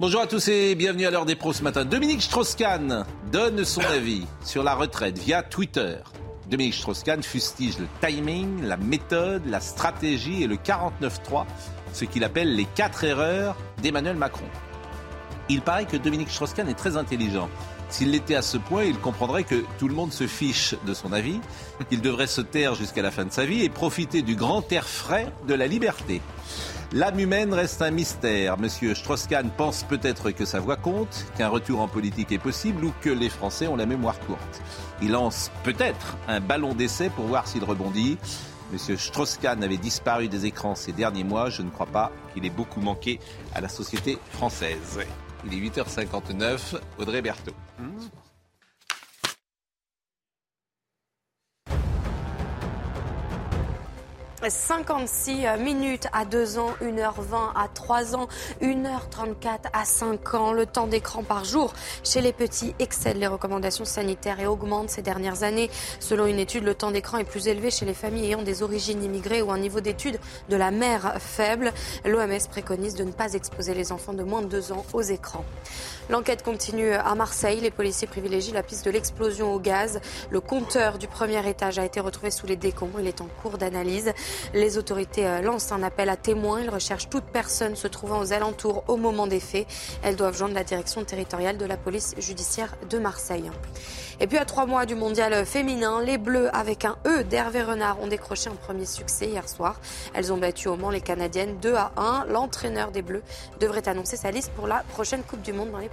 Bonjour à tous et bienvenue à l'heure des pros ce matin. Dominique Strauss-Kahn donne son avis sur la retraite via Twitter. Dominique Strauss-Kahn fustige le timing, la méthode, la stratégie et le 49-3, ce qu'il appelle les quatre erreurs d'Emmanuel Macron. Il paraît que Dominique Strauss-Kahn est très intelligent. S'il l'était à ce point, il comprendrait que tout le monde se fiche de son avis, qu'il devrait se taire jusqu'à la fin de sa vie et profiter du grand air frais de la liberté. L'âme humaine reste un mystère. Monsieur Strauss-Kahn pense peut-être que sa voix compte, qu'un retour en politique est possible ou que les Français ont la mémoire courte. Il lance peut-être un ballon d'essai pour voir s'il rebondit. Monsieur Strauss-Kahn avait disparu des écrans ces derniers mois. Je ne crois pas qu'il ait beaucoup manqué à la société française. Il est 8h59. Audrey Berthaud. 56 minutes à 2 ans, 1h20 à 3 ans, 1h34 à 5 ans. Le temps d'écran par jour chez les petits excède les recommandations sanitaires et augmente ces dernières années. Selon une étude, le temps d'écran est plus élevé chez les familles ayant des origines immigrées ou un niveau d'études de la mère faible. L'OMS préconise de ne pas exposer les enfants de moins de 2 ans aux écrans. L'enquête continue à Marseille. Les policiers privilégient la piste de l'explosion au gaz. Le compteur du premier étage a été retrouvé sous les décombres. Il est en cours d'analyse. Les autorités euh, lancent un appel à témoins. Ils recherchent toute personne se trouvant aux alentours au moment des faits. Elles doivent joindre la direction territoriale de la police judiciaire de Marseille. Et puis à trois mois du mondial féminin, les Bleus avec un E d'Hervé Renard ont décroché un premier succès hier soir. Elles ont battu au Mans les Canadiennes 2 à 1. L'entraîneur des Bleus devrait annoncer sa liste pour la prochaine Coupe du Monde dans les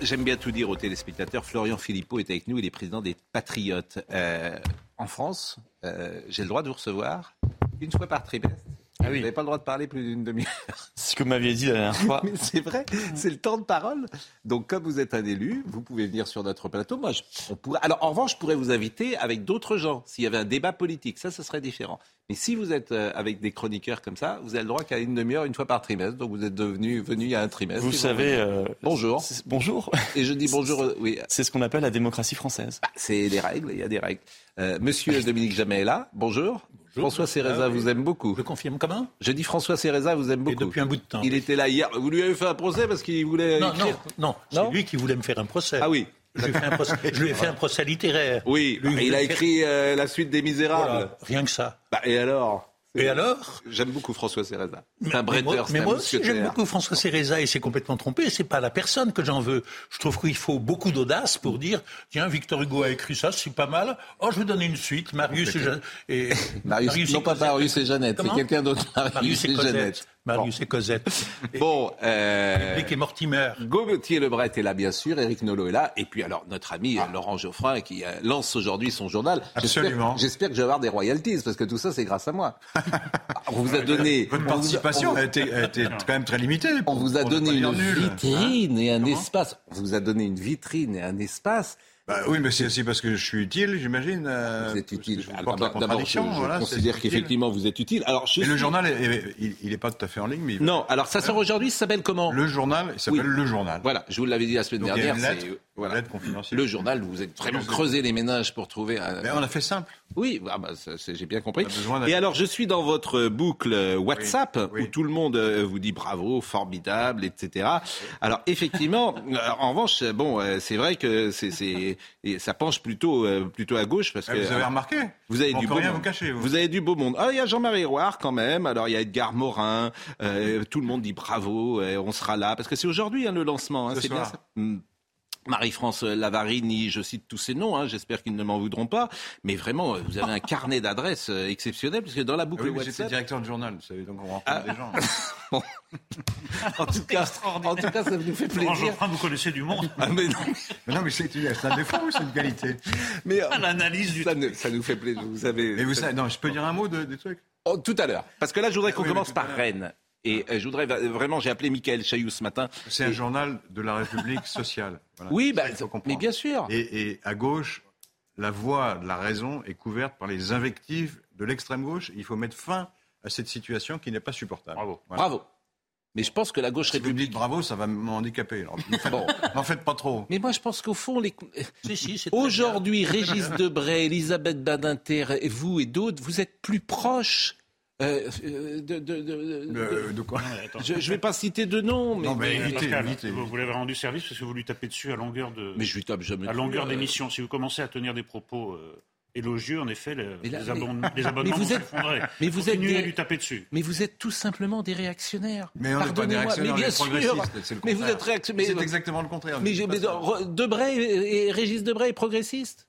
J'aime bien tout dire aux téléspectateurs. Florian Philippot est avec nous, il est président des Patriotes. Euh, en France, euh, j'ai le droit de vous recevoir une fois par trimestre. Ah Vous oui. n'avez pas le droit de parler plus d'une demi-heure. C'est ce que vous m'aviez dit la dernière fois. Mais c'est vrai, c'est le temps de parole. Donc, comme vous êtes un élu, vous pouvez venir sur notre plateau. Moi, je, on pourrait... Alors, en revanche, je pourrais vous inviter avec d'autres gens. S'il y avait un débat politique, ça, ce serait différent. Mais si vous êtes euh, avec des chroniqueurs comme ça, vous avez le droit qu'à une demi-heure, une fois par trimestre. Donc, vous êtes devenu venu il y a un trimestre. Vous savez. euh, Bonjour. Bonjour. Et je dis bonjour. Oui, C'est ce qu'on appelle la démocratie française. bah, c'est des règles. Il y a des règles. Euh, Monsieur Dominique Jamais est là. Bonjour. François Céreza Ah vous aime beaucoup. Je confirme comment? Je dis François Céreza vous aime Et beaucoup. depuis un bout de temps. Il était là hier. Vous lui avez fait un procès parce qu'il voulait Non, non, écrire. non, Non c'est lui qui voulait me faire un procès. Ah oui. Je lui ai fait un procès, je lui ai fait un procès littéraire. Oui, Lui, il a écrit euh, la suite des Misérables. Voilà, rien que ça. Bah, et alors? Et alors J'aime beaucoup François. C'est Mais- un mais moi, bretteur, c'est mais un moi aussi, j'aime beaucoup François Céreza et c'est complètement trompé. C'est pas la personne que j'en veux. Je trouve qu'il faut beaucoup d'audace pour dire tiens, Victor Hugo a écrit ça, c'est pas mal. Oh, je vais donner une suite. Marius et, Marius, et non pas. Marius et Jeannette, c'est quelqu'un d'autre. Marius et Jeannette. Marius et Cosette. Et Bon, euh, et Mortimer. Gauthier Lebret est là, bien sûr. Eric Nolot est là. Et puis, alors, notre ami euh, Laurent Geoffrin qui euh, lance aujourd'hui son journal. J'espère- Absolument. J'espère que je vais avoir des royalties parce que tout ça, c'est grâce à moi. On vous a donné. Votre vous participation on- a été, a été quand même très limitée. On vous a donné une nul. vitrine et un Comment espace. On vous a donné une vitrine et un espace. Bah oui, mais c'est aussi parce que je suis utile, j'imagine. euh, Vous êtes utile. porte la D'abord, je, voilà, considère qu'effectivement vous êtes utile. Alors, je Mais le suis- journal, est- il- n'est pas tout à fait en ligne, mais Non, alors ça sort aujourd'hui, ça s'appelle comment? le journal, il s'appelle Oui. le journal. Voilà, je vous l'avais dit la semaine Donc, dernière. Voilà. une lettre confidentielle. Le journal, vous êtes vraiment creusé les ménages pour trouver un. Mais on a fait simple. Oui, ah bah, j'ai bien compris. Et alors, je suis dans votre boucle euh, WhatsApp Oui, oui. où tout le monde euh, vous dit bravo, formidable, etc. Alors, effectivement, euh, en revanche, euh, bon, euh, c'est vrai que c'est, ça penche plutôt, euh, plutôt à gauche parce Ah, que vous avez remarqué vous avez On du beau rien monde. vous cacher, vous. Vous avez du beau monde. Ah, il y a Jean-Marie Roire quand même. Alors, il y a Edgar Morin. Euh, tout le monde dit bravo. euh, on sera là parce que c'est aujourd'hui hein, le lancement. hein, Ce c'est bien ça? Marie-France Lavarini, je cite tous ces noms, hein, j'espère qu'ils ne m'en voudront pas, mais vraiment, euh, vous avez un carnet d'adresses euh, exceptionnel, puisque dans la Ah boucle oui, mais j'étais WhatsApp, directeur de journal, vous savez, donc on rencontre Ah. des gens. en tout, cas, en tout cas, ça nous fait plaisir. Geoffrin, vous connaissez du monde. Ah, mais non, Mais non, mais c'est un défaut ou c'est une qualité mais, euh, L'analyse du ça, nous, ça nous fait plaisir, vous savez. Mais vous savez, non, je peux dire un mot de, des trucs? Oh, tout à l'heure. Parce que là, je voudrais qu'on Oui, mais commence par. Rennes. Et euh, je voudrais vraiment, j'ai appelé Michael Chailloux ce matin. C'est un journal de la République sociale. Voilà. Oui, bah, mais bien sûr. Et, et à gauche, la voie de la raison est couverte par les invectives de l'extrême gauche. Il faut mettre fin à cette situation qui n'est pas supportable. Bravo. Voilà. Bravo. Mais je pense que la gauche Si républicaine. dites bravo, ça va m'handicaper. Alors, N'en faites, Bon. n'en faites pas trop. Mais moi, je pense qu'au fond, les... Si, si, aujourd'hui, Régis Debray, Elisabeth Badinter, et vous et d'autres, vous êtes plus proches euh, euh, de. de- de- de- Euh, de quoi Ouais, attends. Je ne vais pas citer de nom, mais, Non, mais- Mais, évitez, Pascal, évitez. vous, vous l'avez rendu service parce que vous lui tapez dessus à longueur de, mais je lui tape jamais. à longueur euh, d'émission. Si vous commencez à tenir des propos euh, élogieux, en effet, le- là, les, mais- abonnements, les abonnements vous vont êtes- mais vous êtes des- à lui taper dessus. Mais vous êtes tout simplement des réactionnaires. Mais on n'est pas des Pardonnez-moi, réactionnaires, mais bien sûr. progressistes. c'est le Mais vous êtes réactionnaire. C'est exactement le contraire. Mais, mais Debray et et Régis Debray est progressiste.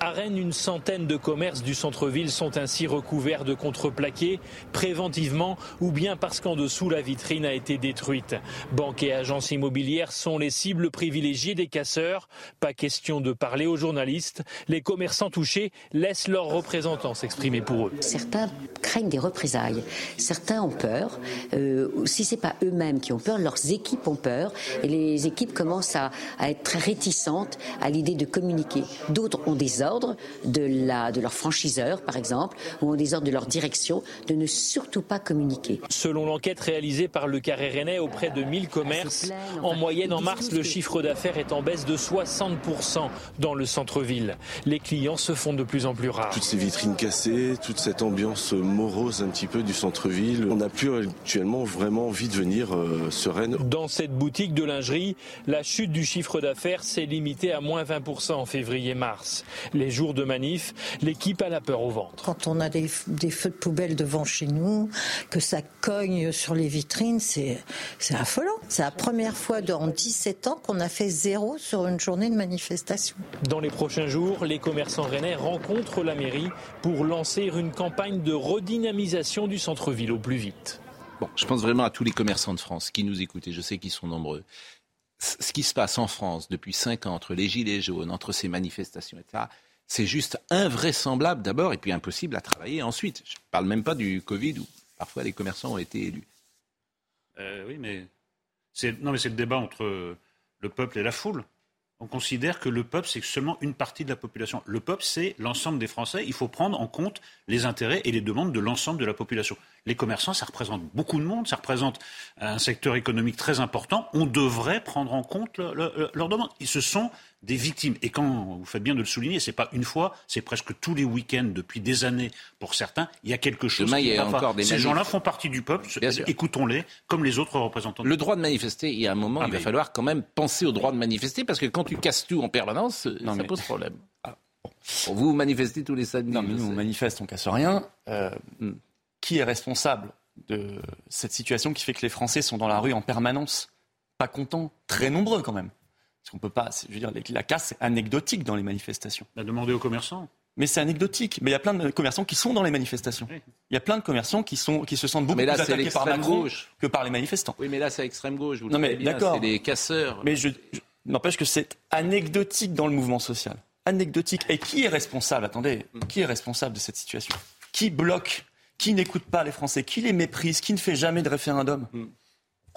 À Rennes, une centaine de commerces du centre-ville sont ainsi recouverts de contreplaqués, préventivement ou bien parce qu'en dessous la vitrine a été détruite. Banques et agences immobilières sont les cibles privilégiées des casseurs. Pas question de parler aux journalistes. Les commerçants touchés laissent leurs représentants s'exprimer pour eux. Certains craignent des représailles. Certains ont peur. Euh, si c'est pas eux-mêmes qui ont peur, leurs équipes ont peur. Et les équipes commencent à, à être très réticentes à l'idée de communiquer. D'autres ont des de, la, de leur franchiseur, par exemple, ou ont des ordres de leur direction de ne surtout pas communiquer. Selon l'enquête réalisée par le Carré Rennais auprès de 1000 commerces, en moyenne en mars, le chiffre d'affaires est en baisse de 60% dans le centre-ville. Les clients se font de plus en plus rares. Toutes ces vitrines cassées, toute cette ambiance morose un petit peu du centre-ville, on n'a plus actuellement vraiment envie de venir euh, sereine. Dans cette boutique de lingerie, la chute du chiffre d'affaires s'est limitée à moins 20% en février-mars. Les jours de manif, l'équipe a la peur au ventre. Quand on a des, des feux de poubelle devant chez nous, que ça cogne sur les vitrines, c'est c'est affolant. C'est la première fois en 17 ans qu'on a fait zéro sur une journée de manifestation. Dans les prochains jours, les commerçants rennais rencontrent la mairie pour lancer une campagne de redynamisation du centre-ville au plus vite. Bon, je pense vraiment à tous les commerçants de France qui nous écoutent, et je sais qu'ils sont nombreux. Ce qui se passe en France depuis cinq ans, entre les gilets jaunes, entre ces manifestations, etc., c'est juste invraisemblable d'abord, et puis impossible à travailler ensuite. Je ne parle même pas du Covid où parfois les commerçants ont été élus. Euh, oui, mais c'est non, mais c'est le débat entre le peuple et la foule. On considère que le peuple, c'est seulement une partie de la population. Le peuple, c'est l'ensemble des Français. Il faut prendre en compte les intérêts et les demandes de l'ensemble de la population. Les commerçants, ça représente beaucoup de monde, ça représente un secteur économique très important. On devrait prendre en compte le- le- leurs demandes. Et ce sont des victimes. Et quand vous faites bien de le souligner, c'est pas une fois, c'est presque tous les week-ends depuis des années pour certains. Il y a quelque chose. Demain, qui il y a encore des Ces gens-là font partie du peuple. Écoutons-les comme les autres représentants. du Le droit de manifester, il y a un moment, Ah, il va falloir quand même penser au droit de manifester, parce que quand tu casses tout en permanence, Non, ça mais- pose problème. Bon, vous manifestez tous les samedis. Non, mais nous, on manifeste, on casse rien. Euh, Hmm. Qui est responsable de cette situation qui fait que les Français sont dans la rue en permanence? Pas contents, très nombreux quand même. Parce qu'on peut pas, je veux dire, la casse, c'est anecdotique dans les manifestations. On a demandé aux commerçants. Mais c'est anecdotique. Mais il y a plein de commerçants qui sont dans les manifestations. Oui. Il y a plein de commerçants qui, sont, qui se sentent beaucoup Mais là, plus attaqués par l'extrême Macron gauche. que par les manifestants. Oui, mais là, c'est extrême gauche. Vous le Non, mais d'accord. C'est des casseurs. Mais je, je- n'empêche que c'est anecdotique dans le mouvement social. Anecdotique. Et qui est responsable Attendez, qui est responsable de cette situation? Qui bloque? Qui n'écoute pas les Français? Qui les méprise? Qui ne fait jamais de référendum? Mm.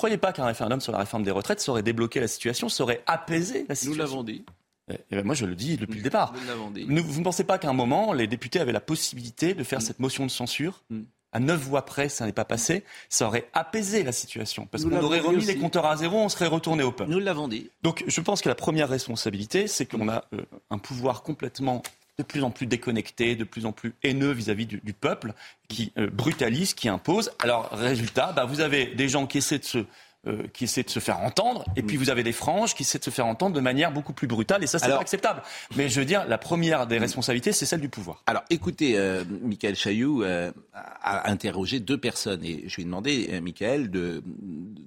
Croyez pas qu'un référendum sur la réforme des retraites saurait débloqué la situation, saurait apaisé la Nous situation. l'avons dit. Eh ben, moi, je le dis depuis le départ. vous ne pensez pas qu'à un moment, les députés avaient la possibilité de faire mm. cette motion de censure mm. à neuf voix près, ça n'est pas passé, ça aurait apaisé la situation. Parce qu'on aurait remis les compteurs à zéro, on serait retourné au peuple. Nous l'avons dit. Donc je pense que la première responsabilité, c'est qu'on a euh, un pouvoir complètement de plus en plus déconnecté, de plus en plus haineux vis-à-vis du, peuple, qui euh, brutalise, qui impose. Alors résultat, bah, vous avez des gens qui essaient de se euh, qui essaie de se faire entendre, et puis vous avez des franges qui essaient de se faire entendre de manière beaucoup plus brutale, et ça, c'est pas acceptable. Mais je veux dire, la première des responsabilités, c'est celle du pouvoir. Alors, écoutez, euh, Michael Chailloux euh, a interrogé deux personnes, et je lui ai demandé, euh, Michael, de,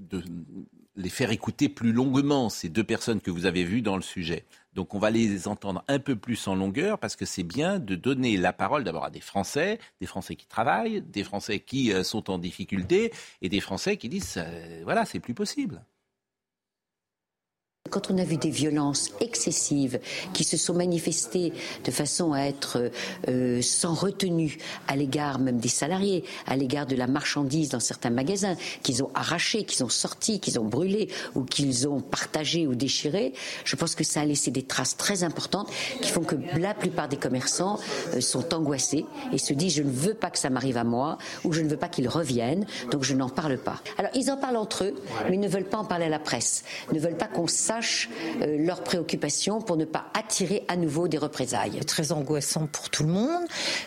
de les faire écouter plus longuement, ces deux personnes que vous avez vues dans le sujet. Donc on va les entendre un peu plus en longueur parce que c'est bien de donner la parole d'abord à des Français, des Français qui travaillent, des Français qui euh, sont en difficulté et des Français qui disent euh, voilà, c'est plus possible. Quand on a vu des violences excessives qui se sont manifestées de façon à être euh, sans retenue à l'égard même des salariés, à l'égard de la marchandise dans certains magasins, qu'ils ont arraché, qu'ils ont sorti, qu'ils ont brûlé ou qu'ils ont partagé ou déchiré, je pense que ça a laissé des traces très importantes qui font que la plupart des commerçants euh, sont angoissés et se disent je ne veux pas que ça m'arrive à moi ou je ne veux pas qu'ils reviennent, donc je n'en parle pas. Alors ils en parlent entre eux, mais ils ne veulent pas en parler à la presse, ne veulent pas qu'on sache euh, leurs préoccupations pour ne pas attirer à nouveau des représailles. Très angoissant pour tout le monde.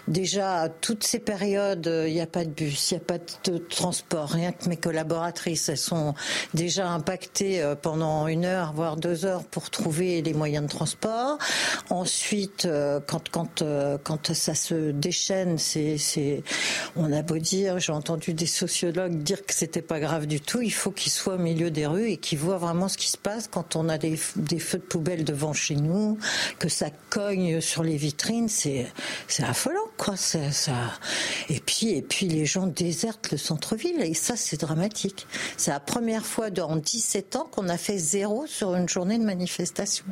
Déjà, toutes ces périodes, il n'y a pas de bus, il n'y a pas de transport, rien que mes collaboratrices, elles sont déjà impactées euh, pendant une heure, voire deux heures pour trouver les moyens de transport. Ensuite, euh, quand, quand, quand ça se déchaîne, c'est, on a beau dire, j'ai entendu des sociologues dire que c'était pas grave du tout, il faut qu'ils soient au milieu des rues et qu'ils voient vraiment ce qui se passe quand a des, feux de poubelle devant chez nous, que ça cogne sur les vitrines, c'est c'est affolant quoi. Ça, Et puis et puis les gens désertent le centre-ville et ça c'est dramatique. C'est la première fois dans 17 ans qu'on a fait zéro sur une journée de manifestation.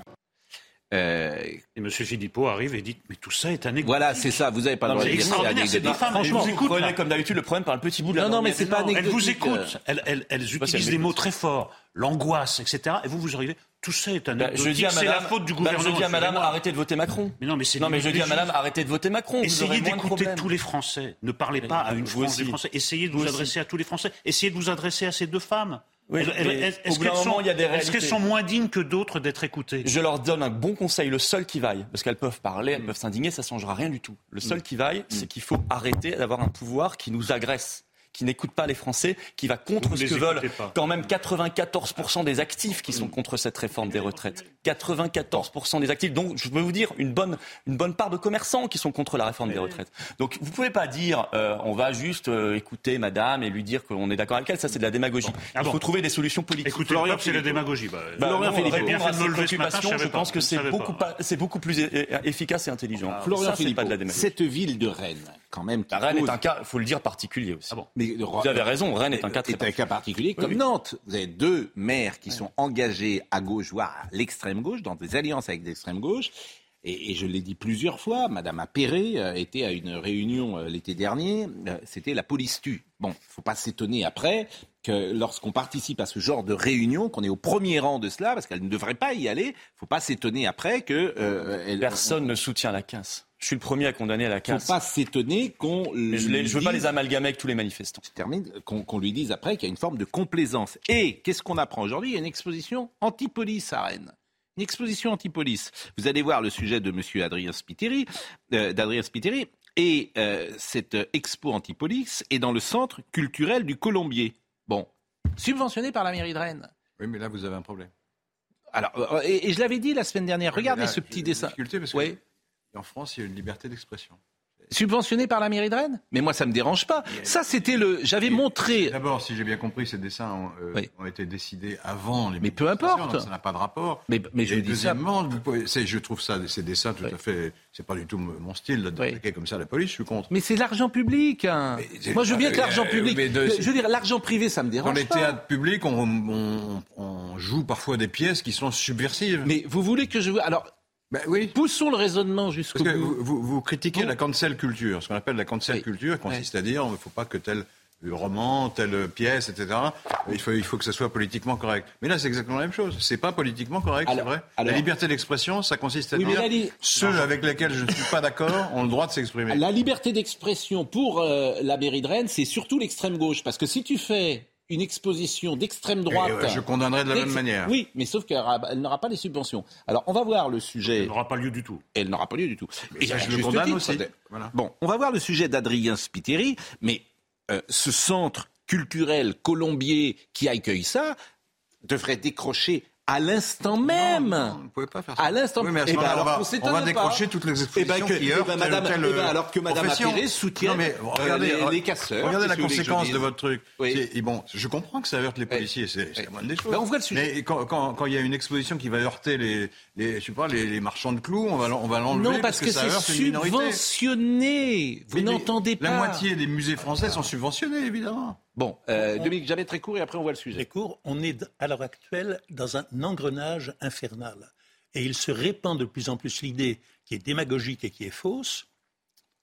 Euh, et M. Philippot arrive et dit Mais tout ça est anecdotique. Voilà, c'est ça, vous n'avez pas le droit de dire c'est Franchement, vous écoute, prenez comme d'habitude le problème par un petit bout de la Non, non, mais c'est pas anecdotique. Elles vous écoutent, elles, utilisent des mots très forts, l'angoisse, etc. Et vous, vous arrivez tout ça est un bah, je dis à madame, la faute du gouvernement. Bah, je dis à madame, arrêtez de voter Macron. Mais non, mais c'est. Non, mais je dis à madame, arrêtez de voter Macron. Essayez d'écouter tous les Français. Ne parlez pas à une France des Français. Essayez de vous, adresser à tous les Français. Essayez de vous adresser à ces deux femmes. Est-ce qu'elles sont, est sont, moins dignes que d'autres d'être écoutées? Je leur donne un bon conseil, le seul qui vaille, parce qu'elles peuvent parler, elles peuvent s'indigner, ça ne changera rien du tout. Le seul mm. qui vaille, c'est mm. qu'il faut arrêter d'avoir un pouvoir qui nous agresse qui n'écoute pas les Français, qui va contre ce que veulent quand même 94% des actifs qui sont contre cette réforme des retraites. 94% des actifs. Donc, je peux vous dire, une bonne, une bonne part de commerçants qui sont contre la réforme des retraites. Donc, vous ne pouvez pas dire, euh, on va juste euh, écouter madame et lui dire qu'on est d'accord avec elle. Ça, c'est de la démagogie. Ah Il faut trouver des solutions politiques. Écoutez, Florian, c'est la démagogie. Bah, bah, Florian Philippe, bien fait de me lever ce matin, je, pense que c'est beaucoup, beaucoup plus efficace et intelligent. Ah, Florian Philippe, pas de la démagogie. Cette ville de Rennes, quand même. Rennes est un cas, il faut le dire, particulier aussi. Ah bon. Mais, vous avez raison, Rennes est un cas très un cas particulier comme Nantes. Vous avez deux maires qui sont engagés à gauche, voire à l'extrême gauche, dans des alliances avec l'extrême gauche. Et, je l'ai dit plusieurs fois, Madame Appéré euh, était à une réunion euh, l'été dernier, euh, c'était la police tue. Bon, il ne faut pas s'étonner après que lorsqu'on participe à ce genre de réunion, qu'on est au premier rang de cela, parce qu'elle ne devrait pas y aller, il ne faut pas s'étonner après que... Personne ne soutient la casse. Je suis le premier à condamner à la casse. Il ne faut pas s'étonner qu'on. Je ne veux pas les amalgamer avec tous les manifestants. Je termine. Qu'on lui dise après qu'il y a une forme de complaisance. Et qu'est-ce qu'on apprend aujourd'hui? Il y a une exposition anti-police à Rennes. Une exposition anti-police. Vous allez voir le sujet de M. Adrien Spiteri, euh, d'Adrien Spiteri. Et euh, cette expo anti-police est dans le centre culturel du Colombier. Bon, subventionné par la mairie de Rennes. Oui, mais là, vous avez un problème. Alors, euh, et, je l'avais dit la semaine dernière. Regardez ce petit dessin. oui en France, il y a une liberté d'expression. Subventionné par la mairie de Rennes? Mais moi, ça ne me dérange pas. Ça, c'était le. J'avais montré. D'abord, si j'ai bien compris, ces dessins ont, euh, été décidés avant les. Mais peu importe. Ça n'a pas de rapport. Mais, mais je Et deuxièmement, je trouve ça, ces dessins tout à fait. C'est pas du tout mon style d'attaquer comme ça la police. Je suis contre. Mais c'est l'argent public. Hein. Moi, je veux bien que l'argent euh, public. je veux dire, l'argent privé, ça me dérange pas. Dans les théâtres publics, on, on, joue parfois des pièces qui sont subversives. Mais vous voulez que je. Alors, ben oui. Poussons le raisonnement jusqu'au bout. Vous, vous, critiquez la cancel culture. Ce qu'on appelle la cancel culture consiste à dire qu'il ne faut pas que tel roman, telle pièce, etc. Il faut, il faut que ce soit politiquement correct. Mais là, c'est exactement la même chose. C'est pas politiquement correct, c'est vrai. alors- la liberté d'expression, ça consiste à Oui, dire li- ceux avec lesquels je ne suis pas d'accord ont le droit de s'exprimer. La liberté d'expression pour euh, la mairie de Rennes, c'est surtout l'extrême gauche. Parce que si tu fais une exposition d'extrême droite. Et, euh, je condamnerai de la même manière. Oui, mais sauf qu'elle aura- elle n'aura pas les subventions. Alors, on va voir le sujet. Elle n'aura pas lieu du tout. Elle n'aura pas lieu du tout. Et ça, je le condamne titre, aussi. Voilà. Bon, on va voir le sujet d'Adrien Spiteri, mais euh, ce centre culturel colombier qui accueille ça devrait décrocher à l'instant même. Non, vous ne pouvez pas faire ça. À l'instant Oui, ce Eh ben, alors on va- on va pas. décrocher toutes les Eh ben expositions que- qui eh heurtent ben, telle ou madame- telle, eh ben, euh, alors que Madame. Apéré soutient Non, mais euh, regardez, les, les casseurs. Regardez la vous conséquence de votre truc. Oui. Et bon, je comprends que ça heurte les policiers, c'est c'est la moindre des choses. Ben, on voit le sujet. Mais quand, quand, quand il y a une exposition qui va heurter les, les, je sais pas, les, les marchands de clous, on va, l'en- on va l'enlever Non, parce que, c'est subventionné. Vous n'entendez pas. La moitié des musées français sont subventionnés, évidemment. Bon, euh, Dominique, jamais très court et après on voit le sujet. cours, on est à l'heure actuelle dans un engrenage infernal. Et il se répand de plus en plus l'idée qui est démagogique et qui est fausse,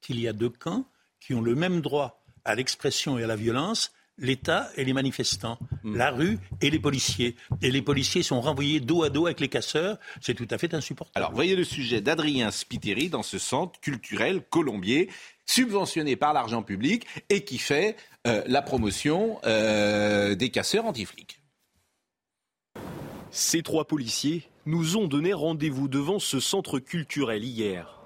qu'il y a deux camps qui ont le même droit à l'expression et à la violence, l'État et les manifestants, la rue et les policiers. Et les policiers sont renvoyés dos à dos avec les casseurs, c'est tout à fait insupportable. Alors, voyez le sujet d'Adrien Spiteri dans ce centre culturel colombier, subventionné par l'argent public et qui fait euh, la promotion euh, des casseurs anti-flics. Ces trois policiers nous ont donné rendez-vous devant ce centre culturel hier.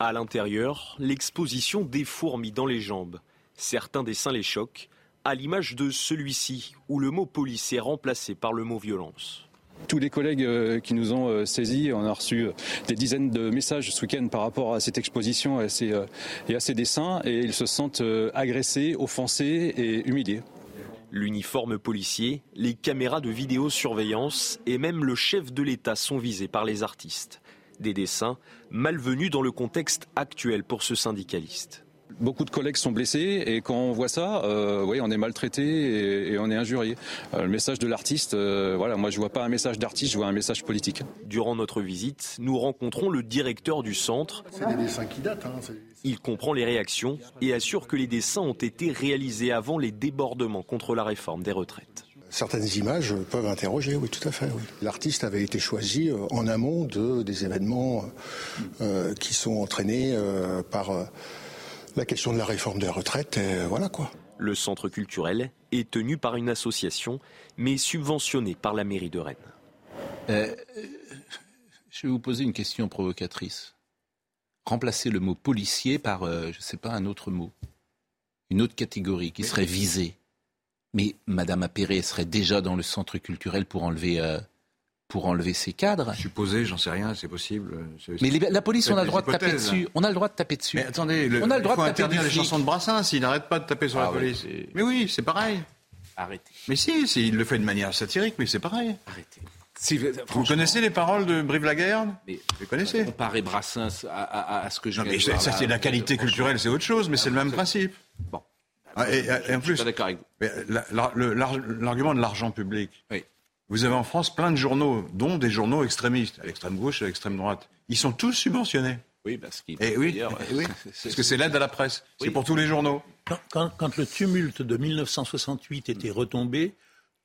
À l'intérieur, l'exposition des fourmis dans les jambes. Certains dessins les choquent, à l'image de celui-ci, où le mot police est remplacé par le mot violence. Tous les collègues euh, qui nous ont euh, saisis, on a reçu euh, des dizaines de messages ce week-end par rapport à cette exposition et à ces, et à ces dessins, et ils se sentent agressés, offensés et humiliés. L'uniforme policier, les caméras de vidéosurveillance et même le chef de l'État sont visés par les artistes. Des dessins malvenus dans le contexte actuel pour ce syndicaliste. Beaucoup de collègues sont blessés et quand on voit ça, euh, oui, on est maltraité et, et on est injurié. Euh, le message de l'artiste, euh, voilà, moi je vois pas un message d'artiste, je vois un message politique. Durant notre visite, nous rencontrons le directeur du centre. C'est des dessins qui datent. Hein, c'est- Il comprend les réactions et assure que les dessins ont été réalisés avant les débordements contre la réforme des retraites. Certaines images peuvent interroger, oui, tout à fait. Oui. L'artiste avait été choisi en amont de, des événements euh, qui sont entraînés euh, par euh, la question de la réforme des retraites. Et voilà quoi. Le centre culturel est tenu par une association, mais subventionné par la mairie de Rennes. Euh, je vais vous poser une question provocatrice. Remplacer le mot policier par, euh, je ne sais pas, un autre mot. Une autre catégorie qui serait visée. Mais Madame Appéré serait déjà dans le centre culturel pour enlever, euh, pour enlever ses cadres. Supposé, j'en sais rien, c'est possible. Mais les- la police, on a le droit de taper dessus. On a le droit de taper dessus. Mais attendez, le, On a le droit il faut de taper interdire les chansons de Brassens s'il n'arrête pas de taper sur Ah la ouais, police. Mais oui, c'est pareil. Arrêtez. Mais si, si, il le fait de manière satirique, mais c'est pareil. Arrêtez. Si- Vous connaissez les paroles de mais Vous les connaissez comparer Brassens à, à- à ce que je Non, viens mais de ça, c'est la qualité franchement, culturelle, c'est autre chose, mais c'est le même principe. Bon. Ah, et, et en Je suis plus, l'argument de l'argent public. Oui. Vous avez en France plein de journaux, dont des journaux extrémistes, à l'extrême gauche et à l'extrême droite. Ils sont tous subventionnés. Oui, parce qu'il Et oui, eh oui, c'est- parce que c'est l'aide à la presse. Oui. C'est pour tous les journaux. Quand, quand- quand le tumulte de 1968 était retombé,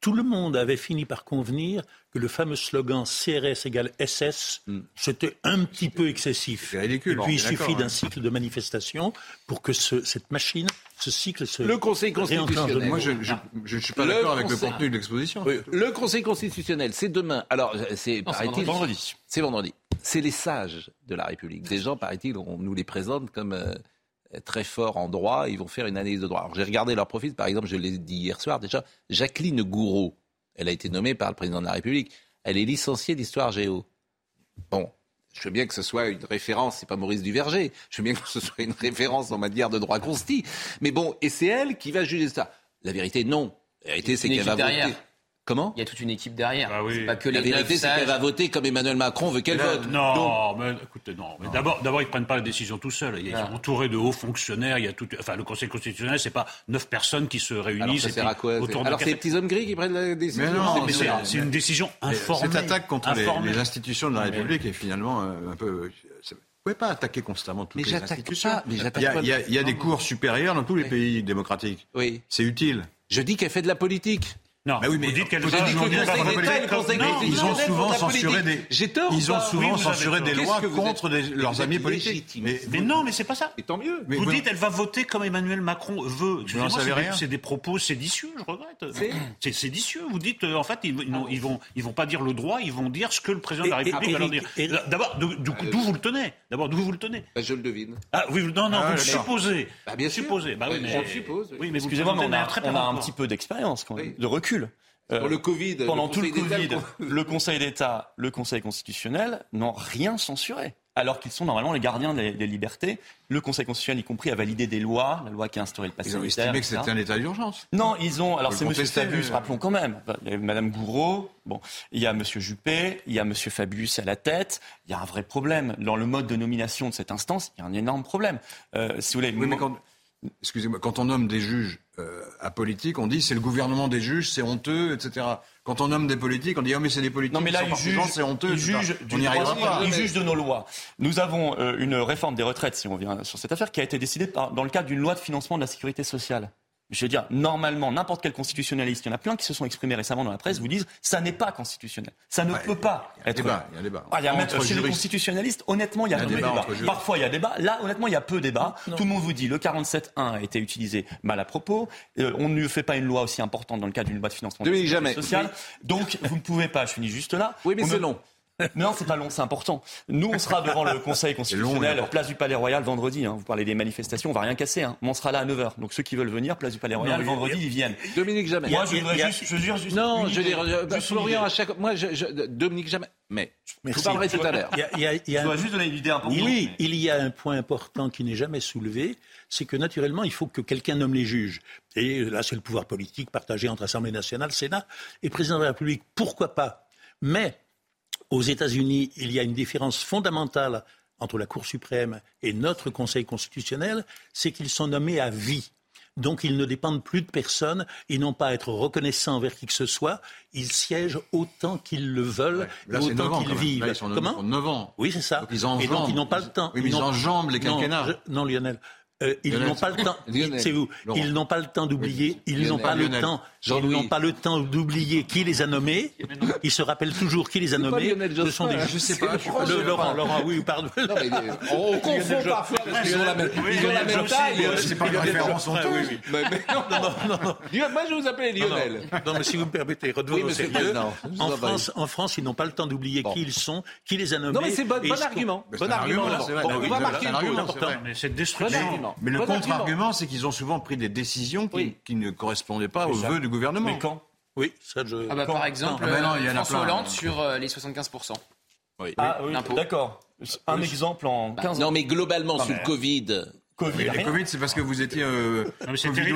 tout le monde avait fini par convenir que le fameux slogan CRS égale SS, c'était un petit peu excessif. C'est ridicule, Et puis il suffit d'un hein. cycle de manifestation pour que ce- cette machine, ce cycle se Le Conseil constitutionnel. Moi, je ne suis pas Le d'accord avec le Conseil- contenu de l'exposition. Oui, le Conseil constitutionnel, c'est demain. Alors, c'est vendredi. C'est vendredi. C'est les sages de la République. Des gens, paraît-il, on nous les présente comme euh, très forts en droit. Ils vont faire une analyse de droit. Alors, j'ai regardé leur profil. Par exemple, je l'ai dit hier soir déjà. Jacqueline Gouraud, elle a été nommée par le président de la République. Elle est licenciée d'histoire géo. Bon. Je veux bien que ce soit une référence, c'est pas Maurice Duverger. Je veux bien que ce soit une référence en matière de droit consti. Mais bon, et c'est elle qui va juger ça. La vérité, non. La vérité, c'est qu'elle va voter. Comment Il y a toute une équipe derrière. Ah oui. C'est pas que La les vérité, neuf c'est qu'elle va voter comme Emmanuel Macron veut qu'elle vote. Non, Donc, mais écoutez, non. Mais d'abord, d'abord, ils prennent pas la décision tout seuls. Ils sont entourés de hauts fonctionnaires. Il y a tout, enfin, le Conseil constitutionnel, c'est pas neuf personnes qui se alors réunissent ça et sert puis à quoi autour de Alors c'est les petits hommes gris qui prennent la décision Mais non, Mais c'est, c'est une décision informée. Cette attaque contre les, institutions de la République est finalement euh, un peu. Vous pouvez pas attaquer constamment toutes Mais les institutions. pas, mais j'attaque il y a, pas. il y a- il y a des cours supérieurs dans tous les pays démocratiques. Oui. C'est utile. Je dis qu'elle fait de la politique. Non, Bah oui, mais vous dites qu'elle vous fait dites du que le journalisme Conseil politique. d'État et le Conseil Non, constitutionnel Ils ont souvent censuré des. Ils ont souvent censuré des lois contre leurs amis politiques. Mais, non, mais c'est pas ça. Et tant mieux. vous dites elle va voter comme Emmanuel Macron veut. C'est des- rien. C'est des propos séditieux, je regrette. C'est séditieux. Vous dites, euh, en fait, ils, ils vont, ils vont pas dire le droit, ils vont dire ce que le président de la République va leur dire. D'abord, d'où d'où vous le tenez? D'abord, d'où vous le tenez? Bah, je le devine. Ah oui, non, non, Ah, vous le supposez. Bah, bien sûr. supposez. Bah oui, mais je le suppose, oui. Oui, mais vous Excusez-moi, on a, un petit peu d'expérience, de recul. Euh, Pour le Covid, pendant le tout le Covid, le- Conseil d'État, le Conseil constitutionnel n'ont rien censuré. Alors qu'ils sont normalement les gardiens des, des libertés. Le Conseil constitutionnel, y compris, a validé des lois, la loi qui a instauré le pass Ils ont estimé que c'était un état d'urgence. Non, ils ont. Alors c'est contester, Fabius, mais- rappelons quand même. Madame Gouraud, bon, il y a Monsieur Juppé, il y a Monsieur Fabius à la tête. Il y a un vrai problème dans le mode de nomination de cette instance. Il y a un énorme problème. Euh, si vous voulez. Oui, mais mo- quand, excusez-moi, quand on nomme des juges euh, apolitiques, on dit c'est le gouvernement des juges, c'est honteux, etc. Quand on nomme des politiques, on dit oh mais c'est des politiques. Non mais là, ils jugent, c'est honteux. ils jugent du n'y arrivera pas. ils jugent de nos lois. Nous avons euh, une réforme des retraites, si on revient sur cette affaire, qui a été décidée par- dans le cadre d'une loi de financement de la sécurité sociale. Je veux dire, normalement, n'importe quel constitutionnaliste, il y en a plein qui se sont exprimés récemment dans la presse, vous disent, ça n'est pas constitutionnel. Ça ne Ouais, peut pas Il y a être. débat. Il y a un débat. Ah, il y a Entre chez les constitutionnalistes, honnêtement, il y a, Il y a peu de débat débat. Parfois, il y a débat. Là, honnêtement, il y a peu de débat. Tout le monde vous dit, le 47.1 a été utilisé mal à propos. Euh, on ne fait pas une loi aussi importante dans le cadre d'une loi de financement de sociale. Donc, vous ne pouvez pas, je finis juste là. Oui, mais c'est ne- long. Non, c'est pas long, c'est important. Nous, on sera devant le Conseil long constitutionnel, important. place du Palais Royal, vendredi. hein. Vous parlez des manifestations, on va rien casser. hein. Mais on sera là à 9h. Donc ceux qui veulent venir, place du Palais Royal, vendredi, ils viennent. Dominique Jamais. Moi, je voudrais juste, je jure juste. Non, je veux idée. dire, euh, bah, Florian, à chaque. Moi, je, je- Dominique Jamais. Mais. Je vous Merci. parlerai tout à l'heure. Il y a- il a- un- juste donner une idée importante. Oui, mais- il y a un point important qui n'est jamais soulevé, c'est que naturellement, il faut que quelqu'un nomme les juges. Et là, c'est le pouvoir politique partagé entre Assemblée nationale, Sénat et président de la République. Pourquoi pas? Mais aux États-Unis, il y a une différence fondamentale entre la Cour suprême et notre Conseil constitutionnel, c'est qu'ils sont nommés à vie. Donc ils ne dépendent plus de personne, ils n'ont pas à être reconnaissants envers qui que ce soit, ils siègent autant qu'ils le veulent, Là, et c'est 9 autant qu'ils vivent. Là, ils sont Comment pour 9 ans. oui, c'est ça. Donc, ils et donc, ils n'ont pas le temps. Oui, mais ils enjambent les Non, quinquennats. je- Non, Lionel. Euh, ils n'ont pas le temps. C'est vous. Laurent. Ils n'ont pas le temps d'oublier. Ils n'ont pas le temps. Ils n'ont pas le temps d'oublier qui les a nommés. Ils se rappellent toujours qui les a nommés. Ce sont des. Je sais pas, je suis pas Le- sûr. Laurent, Laurent, oui, pardon. Non, mais les- on, on confond parfois parce qu'ils ont la même, ils ont la Lionel même Jospin, taille. C'est pas une référence mais non, Non, non, Moi, je vous appelle Lionel. Non, mais si vous me permettez, redevenons sérieux. En en. France, en France, ils n'ont pas le temps d'oublier qui ils sont, qui les a nommés. Non, mais c'est bon, argument. Bon argument. on va marquer un une c'est destruction. Argument. Mais le Bon argument. contre-argument, c'est qu'ils ont souvent pris des décisions qui, Oui. qui ne correspondaient pas aux vœux du gouvernement. Mais quand? Oui, ça je. Ah bah, par exemple, Ah bah non, il y en a François plein. Hollande sur euh, les 75%. Ah oui, d'accord. Un exemple en 15 ans. Non, mais globalement, Non, mais- le Covid, Covid, Mais. Covid, c'est parce que vous étiez euh,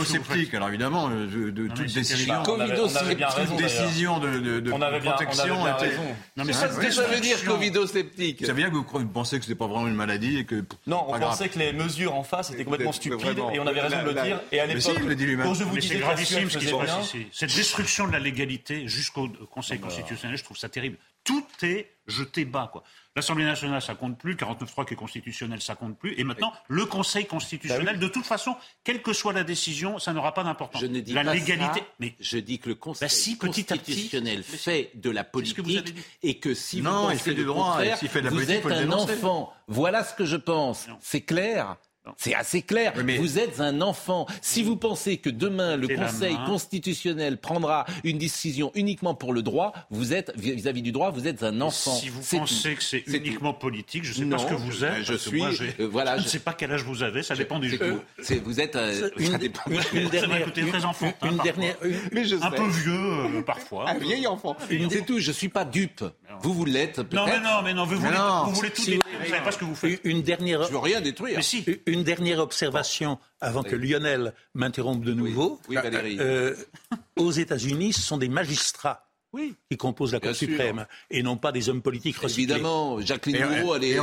sceptique. Alors évidemment, euh, de, de mais toute décision, terrible. On avait- on avait bien toute raison, décision de, de, de On avait bien, on avait protection bien était. raison. Non, mais ça veut dire, covido-sceptique. Ça veut dire que vous pensez que c'était pas vraiment une maladie et que. Non, on grave. pensait que les mesures en face étaient complètement stupides vraiment. et on avait raison de le dire. Et à Mais si, l'époque, il le dit lui-même. quand je vous Mais disais gravissime ce qui se passe ici. Cette destruction de la légalité jusqu'au Conseil constitutionnel, je trouve ça terrible. Tout est jeté bas, quoi. L'Assemblée nationale, ça compte plus. 49.3 qui est constitutionnel, ça compte plus. Et maintenant, le Conseil constitutionnel, de toute façon, quelle que soit la décision, ça n'aura pas d'importance. Je ne dis la pas légalité. ça. Mais je dis que le Conseil Bah si, petit à petit. constitutionnel fait de la ce que vous avez politique dit. et que si Non, vous il pensez fait du le droit, et contraire, s'il fait de la vous politique, êtes faut le un enfant. Voilà ce que je pense. C'est clair. C'est assez clair. Oui, mais- Vous êtes un enfant. Si vous pensez que demain le Conseil main. constitutionnel prendra une décision uniquement pour le droit, vous êtes vis-à-vis du droit, vous êtes un enfant. Si vous pensez tout. que c'est uniquement politique, je ne sais Non, pas ce que vous êtes. je parce que suis- moi, j'ai- euh, voilà, je ne sais pas quel âge vous avez, ça dépend du jour. C'est- Vous êtes. euh, Une, ça dépend. une- une Ça va dernière, une- très une dernière, Mais je Un sais. peu vieux, euh, parfois. Un vieil enfant. C'est tout. Je suis pas dupe. Vous, vous l'êtes peut-être. Non, mais non, mais non, vous, voulez, tout détruire, vous ne savez pas ce que vous faites. Une dernière, Je veux rien détruire. Mais si. Une dernière observation avant que Lionel m'interrompe de nouveau. Oui, Valérie. Euh, aux États-Unis, ce sont des magistrats Oui. qui composent la Bien Cour sûr. suprême et non pas des hommes politiques recyclés. Évidemment, Jacqueline Gouraud, elle est,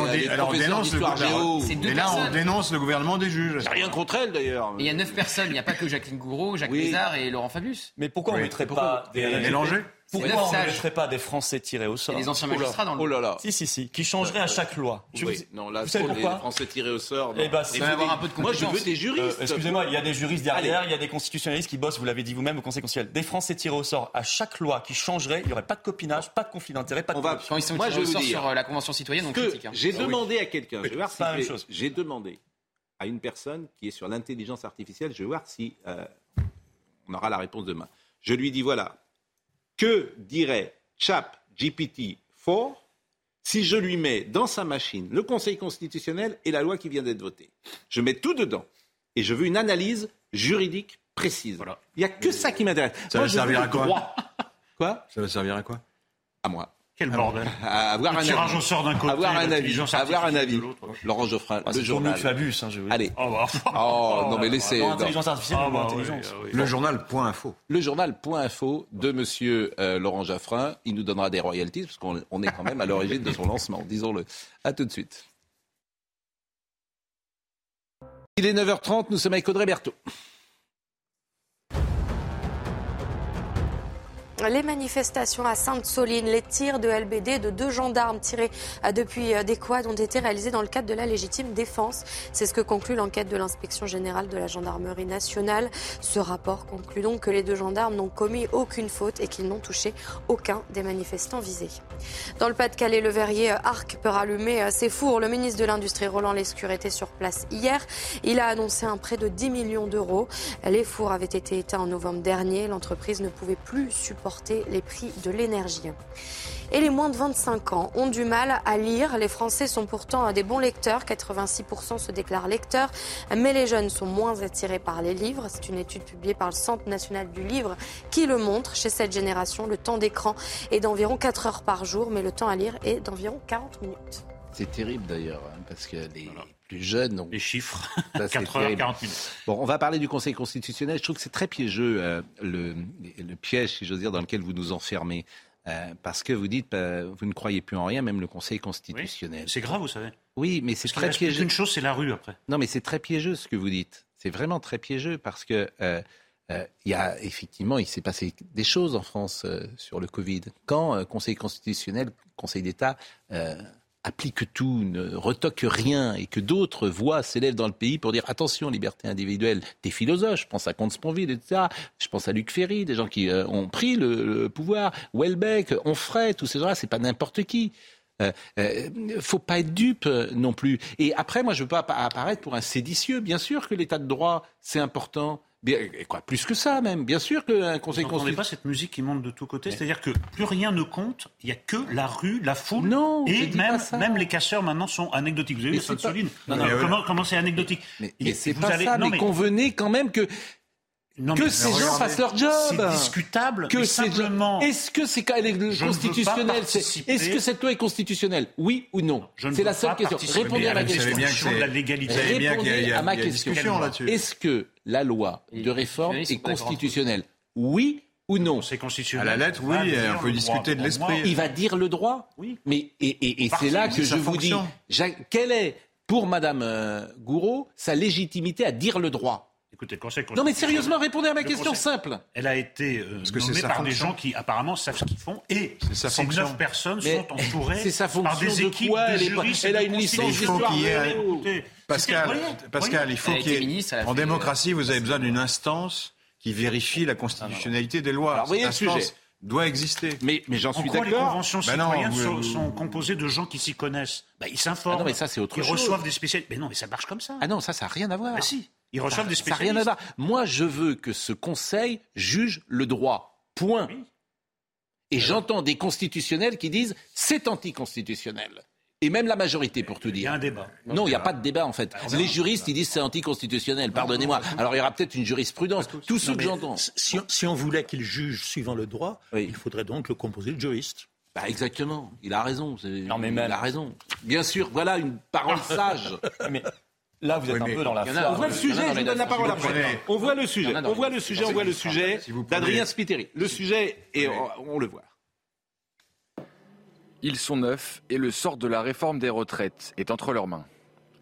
d'histoire géo. Et là, on dénonce le gouvernement des juges. J'ai rien contre elle d'ailleurs. Il y a neuf personnes, il n'y a pas que Jacqueline Gouraud, Jacques Oui. Lézard et Laurent Fabius. Mais pourquoi on ne mettrait Pourquoi pas des Mélangé Pourquoi neuf on ne mettrait pas des Français tirés au sort a des anciens Oh là. magistrats dans le Oh là là. Si, si, si, qui changeraient à chaque loi. Je Oui, vous- non, là, vous savez pour les pourquoi Français tirés au sort. non. Eh ben, faut avoir des- un peu de Moi, je veux des Euh, juristes. Excusez-moi, il y a des juristes derrière, il y a des constitutionnalistes qui bossent, vous l'avez dit vous-même, au Conseil constitutionnel. Des Français tirés au sort à chaque loi qui changerait, il n'y aurait pas de copinage, pas de conflit d'intérêt, pas de On va- corruption. Quand ils sont Moi, tirés je dire sur euh, la Convention citoyenne, on que critique. hein. j'ai Ah oui. demandé à quelqu'un, je vais voir C'est si la même j'ai- chose. j'ai demandé à une personne qui est sur l'intelligence artificielle, je vais voir si euh, on aura la réponse demain. Je lui dis voilà, que dirait Chap GPT 4 si je lui mets dans sa machine le Conseil constitutionnel et la loi qui vient d'être votée? Je mets tout dedans et je veux une analyse juridique précise. Il n'y a que ça qui m'intéresse. Ça Moi, va servir à quoi? Quoi Ça va servir à quoi? À moi. Quel bordel. À avoir Le un tirage avis. au sort d'un côté, Avoir un avis. Avoir un avis. Laurent Geoffrin, Ah, le c'est pour journal. Fabius, hein, je veux. Allez. Oh, bah, Oh, non, mais laissez. Dans non. l'intelligence artificielle, Ah, bah, l'intelligence. oui. Le journal point info. Le journal Point Info de Monsieur euh, Laurent Jaffrin. Il nous donnera des royalties parce qu'on on est quand même à l'origine de son lancement, disons-le. À tout de suite. Il est 9h30, nous sommes avec Audrey Berthaud. Les manifestations à Sainte-Soline, les tirs de LBD de deux gendarmes tirés euh, depuis euh, des quads ont été réalisés dans le cadre de la légitime défense. C'est ce que conclut l'enquête de l'inspection générale de la gendarmerie nationale. Ce rapport conclut donc que les deux gendarmes n'ont commis aucune faute et qu'ils n'ont touché aucun des manifestants visés. Dans le Pas-de-Calais, le verrier euh, Arc peut rallumer ses fours. Le ministre de l'Industrie, Roland Lescure, était sur place hier. Il a annoncé un prêt de 10 millions d'euros. Les fours avaient été éteints en novembre dernier. L'entreprise ne pouvait plus supporter les prix de l'énergie. Et les moins de 25 ans ont du mal à lire. Les Français sont pourtant des bons lecteurs. 86% se déclarent lecteurs. Mais les jeunes sont moins attirés par les livres. C'est une étude publiée par le Centre national du livre qui le montre. Chez cette génération, le temps d'écran est d'environ 4 heures par jour, mais le temps à lire est d'environ 40 minutes. C'est terrible d'ailleurs, hein, parce que les plus. Les chiffres. Ça, c'est 4 heures, terrible. 40 minutes. Bon, on va parler du Conseil constitutionnel. Je trouve que c'est très piégeux, euh, le, le piège, si j'ose dire, dans lequel vous nous enfermez. Euh, parce que vous dites, euh, vous ne croyez plus en rien, même le Conseil constitutionnel. C'est grave, vous savez. Oui, mais c'est très piégeux. qu'une chose, c'est la rue après. Non, mais c'est très piégeux ce que vous dites. C'est vraiment très piégeux parce que euh, euh, il y a effectivement, il s'est passé des choses en France euh, sur le Covid. Quand euh, Conseil constitutionnel, Conseil d'État applique tout, ne retoque rien, et que d'autres voix s'élèvent dans le pays pour dire attention, liberté individuelle, des philosophes, je pense à Comte-Sponville, etc. Je pense à Luc Ferry, des gens qui euh, ont pris le, pouvoir, Welbeck, Onfray, tous ces gens-là, c'est pas n'importe qui. Euh, euh, faut pas être dupe non plus. Et après, moi, je veux pas appa- apparaître pour un séditieux. Bien sûr que l'état de droit, c'est important. Bien, et quoi, plus que ça même. Bien sûr qu'un conseil Vous n'entendez constitutionnel. pas cette musique qui monte de tous côtés C'est-à-dire que plus rien ne compte, il n'y a que la rue, la foule. Non, et même, pas ça. même les casseurs maintenant sont anecdotiques. Vous avez Mais vu Sainte-Soline pas- comment, mais- comment c'est anecdotique Mais, mais c'est vous pas allez- ça. non, mais, convenez quand même que Non, que ces gens fassent leur job. C'est discutable. Que mais simplement. Est-ce que c'est constitutionnel. Est-ce que cette loi est constitutionnelle? Oui ou non? Je ne C'est la seule pas question. Répondez à ma question. de la légalité. Répondez à ma question. Est-ce que la loi de réforme est constitutionnelle? Oui ou non? C'est constitutionnel. À la lettre, oui, on peut discuter de l'esprit. Il va dire le droit Oui. Mais et, et- et Parti, c'est là que je vous dis, quelle est pour Madame euh, Gouraud sa légitimité à dire le droit? Écoutez, le Conseil Non mais sérieusement, répondez à ma question Conseil- simple. Elle a été euh, que c'est nommée par des gens qui apparemment savent ce qu'ils font et C'est sa ces fonction. neuf personnes Mais sont entourées c'est sa par fonction des de équipes quoi de Elle est pas- juristes. elle a une licence d'histoire Pascal, Pascal, il faut qu'il y ait... ministre, En fait, démocratie, vous avez besoin d'une instance qui vérifie la constitutionnalité des lois. Alors, voyez le sujet. doit exister. Mais, mais j'en En suis quoi les d'accord. conventions Ben non, citoyennes sont, composées de gens qui s'y connaissent ben, Ils s'informent. Ah non, mais ça, c'est autre ils chose. reçoivent des spécialistes. Mais non, mais ça marche comme ça. Ah non, ça, ça n'a rien à voir. Ben si, Ça- reçoivent des Ça n'a spécialistes. rien à voir. Moi, je veux que ce Conseil juge le droit. Point. Oui. Et j'entends des constitutionnels qui disent c'est anticonstitutionnel. Et même la majorité, pour tout Il y a dire. un débat. Non, il n'y a pas de débat en fait. Les juristes, ils disent c'est anticonstitutionnel. Pardonnez-moi. Alors il y aura peut-être une jurisprudence. Tout ce que j'entends. Si, on- si on voulait qu'il juge suivant le droit, Oui. il faudrait donc le composer de juristes. Bah exactement, il a raison. Non, mais il même- a raison. Bien sûr, voilà une parole sage. Mais là, vous êtes Oui, un peu dans la foire. on voit le sujet, je vous donne la neuf, parole après. On voit le sujet, on voit le sujet, on voit le sujet d'Adrien Spiteri. Le sujet, et on, on le voit. Ils sont neufs et le sort de la réforme des retraites est entre leurs mains.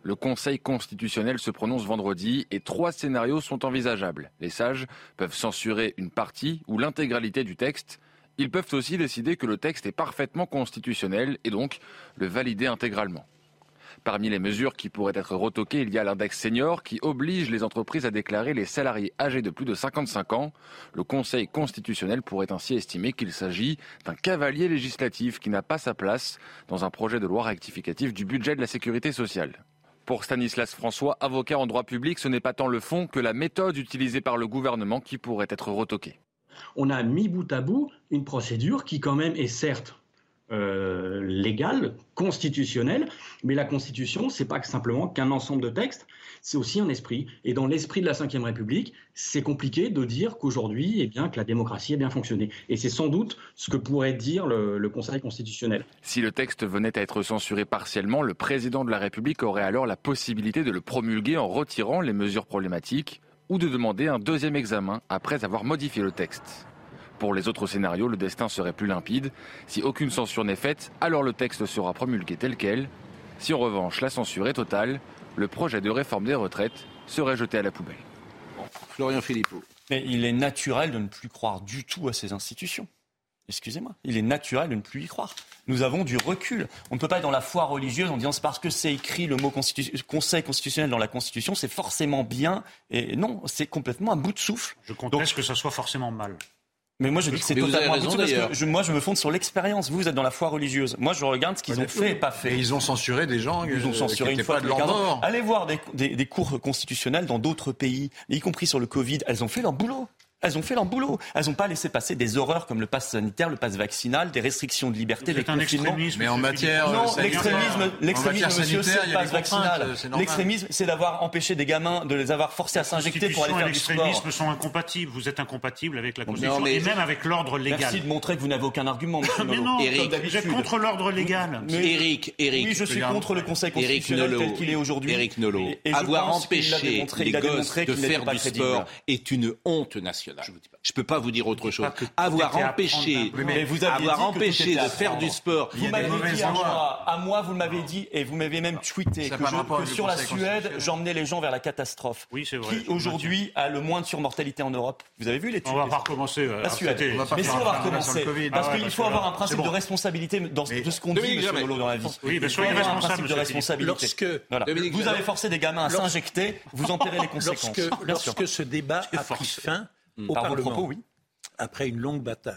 Le Conseil constitutionnel se prononce vendredi et trois scénarios sont envisageables. Les sages peuvent censurer une partie ou l'intégralité du texte. Ils peuvent aussi décider que le texte est parfaitement constitutionnel et donc le valider intégralement. Parmi les mesures qui pourraient être retoquées, il y a l'index senior qui oblige les entreprises à déclarer les salariés âgés de plus de 55 ans. Le Conseil constitutionnel pourrait ainsi estimer qu'il s'agit d'un cavalier législatif qui n'a pas sa place dans un projet de loi rectificatif du budget de la sécurité sociale. Pour Stanislas François, avocat en droit public, ce n'est pas tant le fond que la méthode utilisée par le gouvernement qui pourrait être retoquée. on a mis bout à bout une procédure qui quand même est certes euh, légale, constitutionnelle, mais la Constitution, c'est pas simplement qu'un ensemble de textes, c'est aussi un esprit. Et dans l'esprit de la Ve République, c'est compliqué de dire qu'aujourd'hui, eh bien, que la démocratie a bien fonctionné. Et c'est sans doute ce que pourrait dire le Conseil constitutionnel. Si le texte venait à être censuré partiellement, le président de la République aurait alors la possibilité de le promulguer en retirant les mesures problématiques ou de demander un deuxième examen après avoir modifié le texte. Pour les autres scénarios, le destin serait plus limpide. Si aucune censure n'est faite, alors le texte sera promulgué tel quel. Si en revanche la censure est totale, le projet de réforme des retraites serait jeté à la poubelle. Florian Philippot. Mais il est naturel de ne plus croire du tout à ces institutions. Excusez-moi, il est naturel de ne plus y croire. Nous avons du recul. On ne peut pas être dans la foi religieuse en disant c'est parce que c'est écrit le mot constitu- Conseil constitutionnel dans la Constitution, c'est forcément bien. Et non, c'est complètement un bout de souffle. Je conteste que ça soit forcément mal. Mais moi, je dis que c'est totalement raison, parce que je- moi, je me fonde sur l'expérience. Vous, vous êtes dans la foi religieuse. Moi, je regarde ce qu'ils ont fait et pas fait. Et ils ont censuré des gens Ils ont censuré qui une fois pas de leur 15 ans. bord. Allez voir des, des- des cours constitutionnels dans d'autres pays, y compris sur le Covid. Elles ont fait leur boulot. Elles ont fait leur boulot. Elles n'ont pas laissé passer des horreurs comme le pass sanitaire, le pass vaccinal, des restrictions de liberté, un confinements. Mais en matière, euh, Non, l'extrémisme, l'extrémisme, monsieur, sanitaire, c'est le pass vaccinal. euh. L'extrémisme, c'est d'avoir empêché des gamins de les avoir forcés à s'injecter pour aller faire du sport. l'extrémisme sont incompatibles. Vous êtes incompatible avec la Non, Constitution mais- et même avec l'ordre légal. Merci de montrer que vous n'avez aucun argument, monsieur Mais non, Eric, vous êtes contre l'ordre légal. Mais- Eric, Eric. Oui, je suis contre le Conseil Eric constitutionnel Nolot, tel qu'il est aujourd'hui. Eric Nolot, avoir empêché les gosses de faire du sport est une honte nationale. Je ne peux pas vous dire autre chose. Avoir empêché, Mais vous avoir empêché de faire du sport. Vous m'avez dit à moi, à moi, vous m'avez dit, et vous m'avez même tweeté que, je- sur la Suède, j'emmenais les gens vers la catastrophe. Oui, c'est vrai. Qui aujourd'hui a le moins de surmortalité en Europe Vous avez vu les On va pas recommencer. euh, La à Suède. Mais si on va recommencer, parce Ah qu'il faut avoir un principe de responsabilité dans de ce qu'on dit, monsieur dans la vie. Oui, mais Il faut soyez avoir un responsable, principe de responsabilité. Lorsque- Vous avez forcé des gamins à s'injecter, vous en paierez les conséquences. Lorsque, ce débat a pris fin. Au Par vos Parlement, propos, oui. après une longue bataille,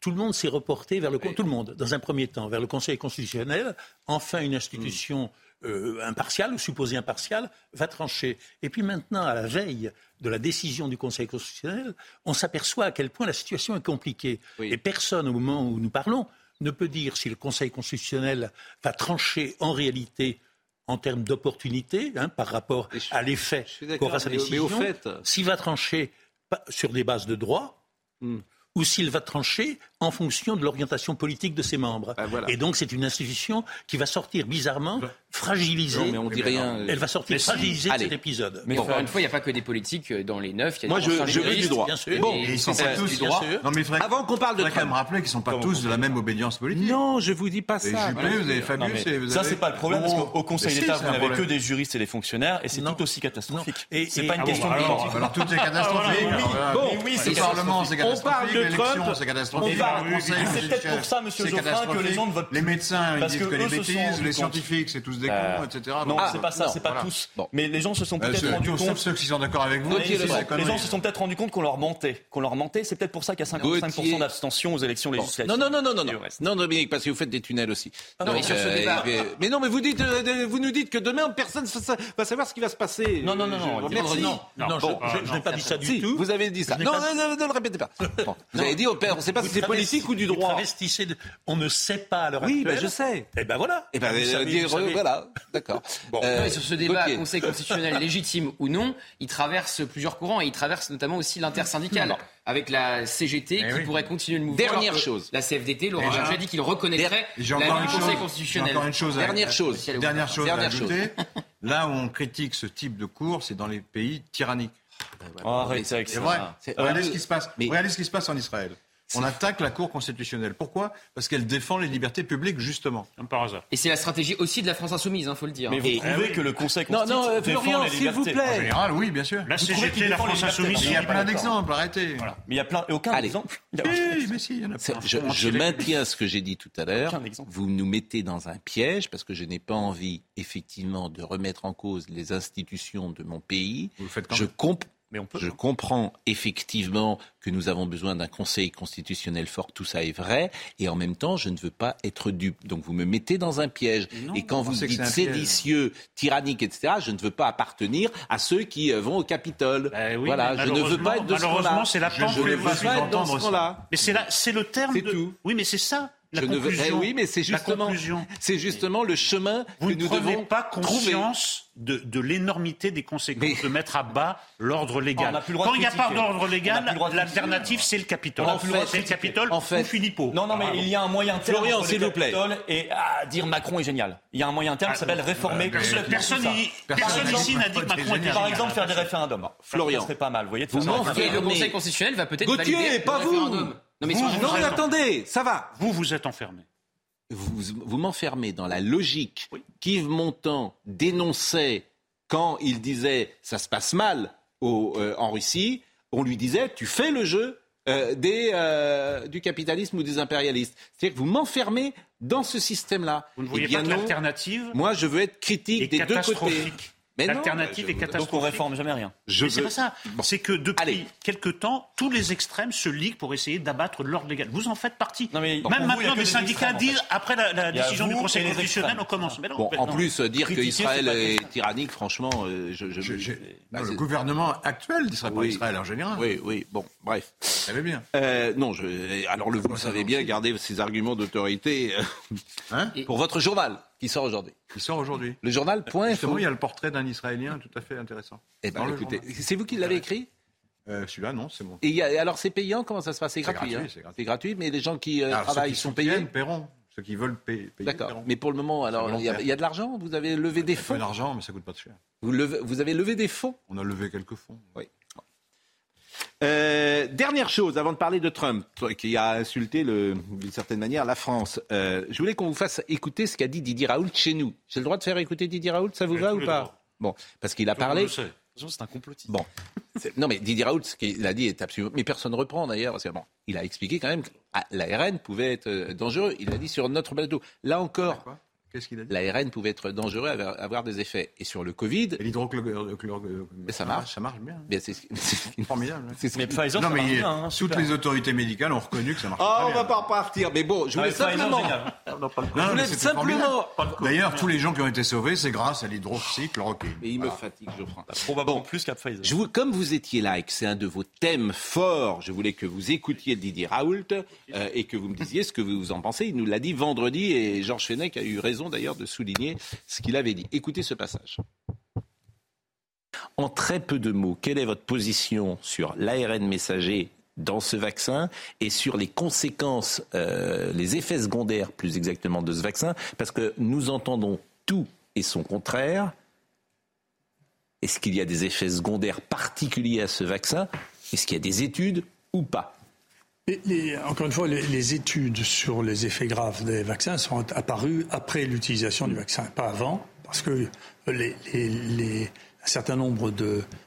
tout le monde s'est reporté vers le tout le monde, dans un premier temps, vers le Conseil constitutionnel. Enfin, une institution euh, impartiale ou supposée impartiale va trancher. Et puis maintenant, à la veille de la décision du Conseil constitutionnel, on s'aperçoit à quel point la situation est compliquée. Oui. Et personne, au moment où nous parlons, ne peut dire si le Conseil constitutionnel va trancher en réalité en termes d'opportunité hein, par rapport je- à l'effet qu'aura sa décision, s'il va trancher sur des bases de droit, Hmm. ou s'il va trancher en fonction de l'orientation politique de ses membres. Ah, voilà. Et donc c'est une institution qui va sortir bizarrement fragilisée. Non, mais on dit rien. Elle va sortir Mais si. fragilisée de cet épisode. Mais Bon. encore une fois, il n'y a pas que des politiques euh, dans les neufs. il y a Moi, des je- je veux du droit. bien sûr. Bon, et ils sont pas euh, tous du bien droit. sûr. Non, mais il faudrait, Avant qu'on parle de faudrait quand même Trump. rappeler qu'ils ne sont pas tous de la même obédience politique. Non, je vous dis pas ça. Juppé, vous avez Fabius mais et vous ça, avez- c'est pas le problème, parce qu'au Conseil d'État, vous n'avez que des juristes et des fonctionnaires, et c'est tout aussi catastrophique. Et- C'est pas une ah question de alors, politique. alors tout est catastrophique. bon, oui, c'est le Parlement, c'est On parle catastrophique. de Trump. c'est catastrophique. C'est peut-être pour ça, monsieur Geoffrin, que les gens ne votent Les médecins, ils disent que les eux se sont bêtises, rendus les scientifiques, c'est tous des Euh, cons, etc. Non, Donc, c'est pas ça, non, c'est pas tous. Mais les gens se sont Euh, peut-être rendus compte. ceux qui sont d'accord avec vous. Les gens se sont peut-être rendus compte qu'on leur mentait, qu'on leur mentait. C'est peut-être pour ça qu'il y a 55% Gauthier. d'abstention aux élections législatives. Non, non, non, non, non, non. Dominique, parce que vous faites des tunnels aussi. non, mais sur ce débat- mais, non, mais vous dites, euh, vous nous dites que demain personne ne va savoir ce qui va se passer. Non, non, non, non, Merci. Non, non, Non, je- bon, je, je n'ai pas dit ça du Si, tout. vous avez dit ça. Non, pas- non, non, ne le répétez pas. Vous avez dit, on ne sait pas si c'est politique ou du droit travestissez de- On ne sait pas à l'heure Oui, actuelle. ben, je sais. Et ben voilà. Eh ben, Vous euh, savez, dire, vous savez. voilà, d'accord. Non, Euh, sur ce débat, Gauthier. Conseil constitutionnel légitime ou non, il traverse plusieurs courants et il traverse notamment aussi l'intersyndicale avec la CGT Eh qui oui. pourrait continuer le mouvement. Dernière alors chose. La CFDT, Laurent. Berger dit qu'il reconnaîtrait Et du une Conseil chose, constitutionnel. j'ai encore une chose. Dernière à- chose. Dernière chose Dernière à ajouter. Là où on critique ce type de cours, c'est dans les pays tyranniques. Oh, arrête avec C'est ça. vrai. C'est- Regardez ce qui se passe. mais- Regardez ce qui se passe en Israël. On attaque la Cour constitutionnelle. Pourquoi? Parce qu'elle défend les libertés publiques, justement. Comme par hasard. Et c'est la stratégie aussi de la France insoumise, il faut le dire. Mais vous Et- trouvez que le Conseil Non, non, euh, constitutionnel défend Florian, les s'il vous libertés En plaît. général, oui, bien sûr. La CGT, la France libertés Insoumise, Il y a plein d'exemples, arrêtez. Mais il y a plein, aucun Allez. exemple. Oui, mais si, il y en a plein. Je, je maintiens ce que j'ai dit tout à l'heure. Aucun exemple. Vous nous mettez dans un piège parce que je n'ai pas envie, effectivement, de remettre en cause les institutions de mon pays. Vous le faites quand Je, même. Comp- Mais on peut. je comprends effectivement que nous avons besoin d'un conseil constitutionnel fort, tout ça est vrai, et en même temps, je ne veux pas être dupe. Donc vous me mettez dans un piège. Non, et quand vous que dites séditieux, tyrannique, etc., je ne veux pas appartenir à ceux qui euh, vont au Capitole. Oui, voilà, je ne veux pas être de ce malheureusement, c'est la pente que dans entendre ce. Mais c'est le terme de. tout. Oui, mais c'est ça. La Je ne veux- conclusion. Eh oui, mais c'est La justement, conclusion. c'est justement le chemin Vous que ne nous prenez devons pas trouver. conscience de, de l'énormité des conséquences Mais- de mettre à bas l'ordre légal. droit Quand il n'y a pas d'ordre légal, le droit de l'alternative, c'est le Capitole. C'est le. Capitole En ou fait- Philippot. Non, non, mais il y a un moyen terme. Florian, s'il vous plaît. Et à dire Macron est génial. Il y a un moyen terme qui s'appelle réformer. Personne, ici n'a dit que Macron était génial. Par exemple, faire des référendums. Florian. Ça serait pas mal, vous voyez. le. Conseil constitutionnel va peut-être Gauthier, pas vous. Non, mais Vous, sur- vous Non, mais êtes- attendez, ça va. Vous, vous êtes enfermé. Vous, vous m'enfermez dans la logique qu'Yves Montand dénonçait quand il disait ça se passe mal au- euh, en Russie. On lui disait tu fais le jeu euh, des, euh, du capitalisme ou des impérialistes. C'est-à-dire que vous m'enfermez dans ce système-là. Vous ne Eh voyez bien pas l'alternative Moi, je veux être critique des deux côtés. Catastrophique. L'alternative est donc Donc on catastrophique. réforme jamais rien. Je Mais c'est veux- pas ça. C'est que depuis Allez. quelque temps, tous les extrêmes se liguent pour essayer d'abattre l'ordre légal. Vous en faites partie. Non, mais Même vous, maintenant, que les syndicats extrêmes, en disent, fait. après la, décision du vous Conseil constitutionnel, on commence. Mais non, Bon, en non. plus, euh, dire qu'Israël pas est tyrannique, franchement, euh, je, je, Je- je- j'ai- bah, non, le gouvernement actuel d'Israël, pas Oui. Israël en général. Oui, oui, bon, bref. Vous savez bien. Euh, non, je, alors le, vous savez bien garder ces arguments d'autorité euh, Hein pour votre journal qui sort aujourd'hui. Il sort aujourd'hui. Le journal.info. Justement, il y a le portrait d'un Israélien tout à fait intéressant. Eh ben, écoutez, journal. c'est vous qui l'avez écrit Euh, Celui-là, non, c'est bon. Et y a- alors c'est payant Comment ça se passe? C'est C'est gratuit. gratuit, hein c'est gratuit. c'est gratuit, mais les gens qui euh, Alors, ceux travaillent qui sont payés. paieront. Ceux qui veulent payer, payer D'accord. Mais pour le moment, alors il y, a- y de l'argent? Vous avez levé des Pas fonds? d'argent, mais ça coûte pas de cher. vous, levez- vous avez levé des fonds? On a levé quelques fonds. Oui. Euh, dernière chose, avant de parler de Trump, qui a insulté d'une certaine manière la France, euh, je voulais qu'on vous fasse écouter ce qu'a dit Didier Raoult chez nous. J'ai le droit de faire écouter Didier Raoult, ça vous Oui, va ou pas. Bon, parce qu'il a Tout parlé. C'est un complotiste. Bon, non mais Didier Raoult, ce qu'il a dit est absolument. Mais personne ne reprend d'ailleurs, parce que bon, il a expliqué quand même que ah, l'ARN pouvait être euh, dangereux. Il a dit sur notre plateau. Là encore, Qu'est-ce qu'il a dit l'ARN pouvait être dangereux, avoir, avoir des effets. Et sur le Covid. Mais ça marche. Ça marche bien. bien, c'est Formidable. c'est ce Mais Pfizer, Non, ça mais marche il- bien, hein, toutes les autorités médicales ont reconnu que ça marche Ah, on va bien. pas repartir. Mais bon, je voulais Ouais, Pfizer, simplement. génial. Je voulais simplement. D'ailleurs, tous les gens qui ont été sauvés, c'est grâce à l'hydroxychloroquine. Mais il me fatigue, Geoffroy. Probablement plus qu'à Pfizer. Je vous, comme vous étiez là et que c'est un de vos thèmes forts, je voulais que vous écoutiez Didier Raoult euh, et que vous me disiez ce que vous en pensez. Il nous l'a dit vendredi et Georges Fenech a eu raison d'ailleurs de souligner ce qu'il avait dit. Écoutez ce passage. En très peu de mots, quelle est votre position sur l'ARN messager dans ce vaccin et sur les conséquences, euh, les effets secondaires plus exactement de ce vaccin? Parce que nous entendons tout et son contraire. Est-ce qu'il y a des effets secondaires particuliers à ce vaccin? Est-ce qu'il y a des études ou pas? Encore une fois, les, études sur les effets graves des vaccins sont apparues après l'utilisation du vaccin, pas avant, parce que un certain nombre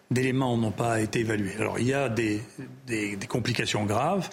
d'éléments n'ont pas été évalués. Alors, il y a des, des- complications graves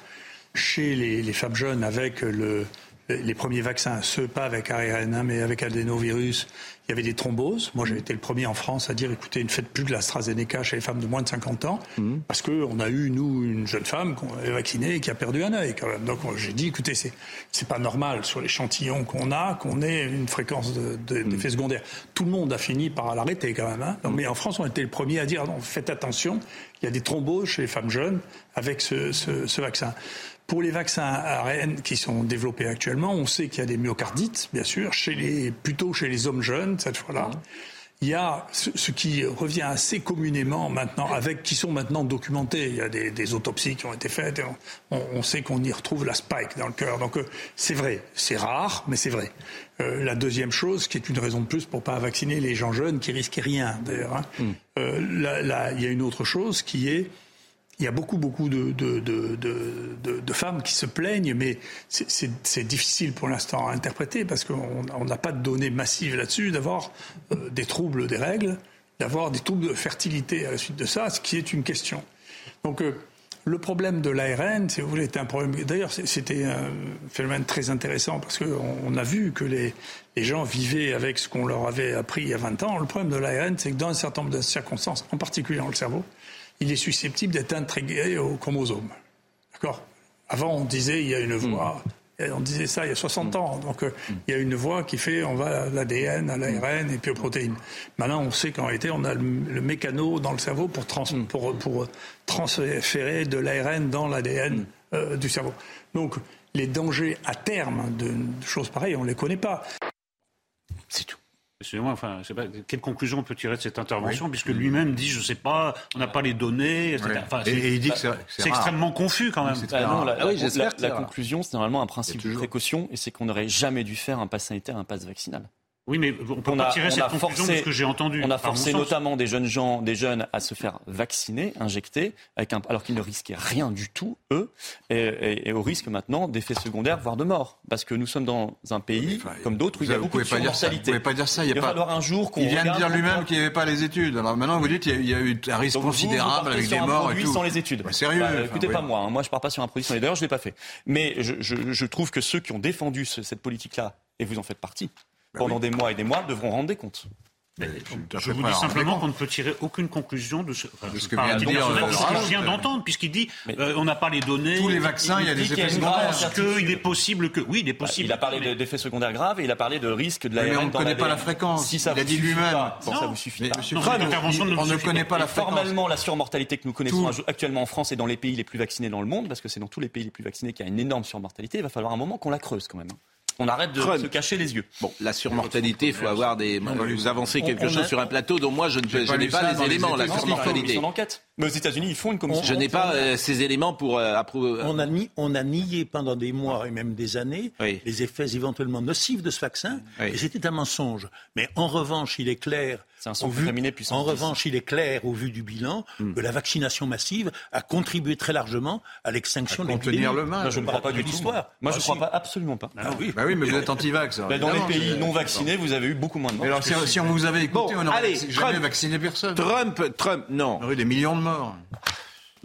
chez les femmes jeunes avec le- les premiers vaccins, ceux pas avec ARN, mais avec adénovirus. il y avait des thromboses. Moi, j'ai été le premier en France à dire, écoutez, ne faites plus de l'AstraZeneca chez les femmes de moins de 50 ans, Mhm. parce qu'on a eu, nous, une jeune femme qu'on avait vaccinée et qui a perdu un œil, quand même. Donc, j'ai dit, écoutez, c'est, c'est pas normal sur l'échantillon qu'on a, qu'on ait une fréquence de, de- d'effets secondaires. Tout le monde a fini par l'arrêter, quand même. Hein. Non, mais en France, on a été le premier à dire, non, faites attention, il y a des thromboses chez les femmes jeunes avec ce, ce- ce vaccin. Pour les vaccins ARN qui sont développés actuellement, on sait qu'il y a des myocardites, bien sûr, chez les, plutôt chez les hommes jeunes, cette fois-là. Il y a ce, qui revient assez communément maintenant, avec qui sont maintenant documentés. Il y a des, des autopsies qui ont été faites. Et on, on sait qu'on y retrouve la spike dans le cœur. Donc euh, c'est vrai, c'est rare, mais c'est vrai. Euh, la deuxième chose, qui est une raison de plus pour pas vacciner les gens jeunes qui risquent rien, d'ailleurs. hein. Euh, là, là, il y a une autre chose qui est il y a beaucoup, beaucoup de, de, de, de, femmes qui se plaignent, mais c'est- difficile pour l'instant à interpréter parce qu'on on n'a pas de données massives là-dessus, d'avoir euh, des troubles des règles, d'avoir des troubles de fertilité à la suite de ça, ce qui est une question. Donc, euh, le problème de l'ARN, si vous voulez, est un problème. D'ailleurs, c'était un phénomène très intéressant parce qu'on on a vu que les gens vivaient avec ce qu'on leur avait appris il y a 20 ans. Le problème de l'ARN, c'est que dans un certain nombre de circonstances, en particulier dans le cerveau, il est susceptible d'être intégré au chromosome. D'accord? Avant, on disait il y a une voie. Et On disait ça il y a 60 ans. Donc, euh, il y a une voie qui fait on va à l'ADN, à l'ARN et puis aux protéines. Maintenant, on sait qu'en réalité, on a le, le mécano dans le cerveau pour, trans- pour, pour transférer de l'ARN dans l'ADN euh, du cerveau. Donc, les dangers à terme de, de choses pareilles, on ne les connaît pas. Excusez-moi, enfin, je sais pas, quelle conclusion on peut tirer de cette intervention, puisque lui-même dit, je sais pas, on n'a pas les données, etc. Enfin, Et- il dit que c'est- bah, c'est extrêmement confus quand même. Bah non, la, Ah oui, la- conclusion, c'est normalement un principe de précaution, et c'est qu'on n'aurait jamais dû faire un pass sanitaire, un pass vaccinal. Oui, mais on peut On pas a- tirer on cette a conclusion de forcé- ce que j'ai entendu. On a forcé notamment des jeunes gens, des jeunes à se faire vacciner, injecter, avec un, alors qu'ils ne risquaient rien du tout, eux, et, et- et au risque maintenant d'effets secondaires, voire de mort. Parce que nous sommes dans un pays, comme d'autres, où il y a beaucoup pouvez de ça. Vous pouvez pas dire ça. Il, y a va pas... falloir un jour qu'on Il vient de dire lui-même qu'il n'y avait pas les études. Alors maintenant, vous dites qu'il y a- il y a eu un risque Donc vous, vous considérable avec sur des un morts et produit tout. sans les études. Bah, sérieux. Bah, enfin, écoutez oui. pas moi, hein. moi je pars pas sur un produit sans les. D'ailleurs, je l'ai pas fait. Mais je, je- je trouve que ceux qui ont défendu ce- cette politique-là, et vous en faites partie, Bah pendant des mois et des mois, devront rendre des comptes. Je vous dis simplement qu'on ne peut tirer aucune conclusion de ce, enfin, De ce que vient dire, euh, de ce que je viens d'entendre, puisqu'il dit euh, on n'a pas les données. Tous les vaccins, il y a des effets secondaires. grave qu'il est possible que. Oui, il est Bah, possible. il a parlé de- d'effets secondaires graves et il a parlé de risque de la mais on ne connaît pas la fréquence. Si ça Il a vous dit suffit lui-même. Non. ça vous suffit Mais pas. monsieur Non, ne on ne connaît pas. pas la fréquence. formellement, la surmortalité que nous connaissons Tout. actuellement en France et dans les pays les plus vaccinés dans le monde, parce que c'est dans tous les pays les plus vaccinés qu'il y a une énorme surmortalité, il va falloir un moment qu'on la creuse quand même. Hein. On arrête de Trump. se cacher les yeux. Bon, la surmortalité, il faut avoir des. Vous avancez quelque on a- chose sur un plateau dont moi je pas n'ai pas les éléments, la États-Unis. Ils font une surmortalité. Mais aux États-Unis, ils font une commission Je n'ai pas euh, ces éléments pour euh, approuver. On a, ni- on a nié pendant des mois et même des années Oui. les effets éventuellement nocifs de ce vaccin, Oui. et c'était un mensonge. Mais en revanche, il est clair, C'est un sang au vu- contaminé puissance en 10. revanche, il est clair au vu du bilan que la vaccination massive a contribué très largement à l'extinction de contenir l'épidémie. le mal. Moi, je ne crois pas du tout. l'histoire. Moi, je Ah, ne crois si. pas, absolument pas. Ah oui. Bah oui, mais vous êtes anti-vax. Mais dans les pays non vaccinés, vous avez eu beaucoup moins de morts. Mais alors, si, si on vous avait écouté, Bon, on n'aurait allez, jamais Trump. vacciné personne. Trump, Trump, non. On aurait eu des millions de morts.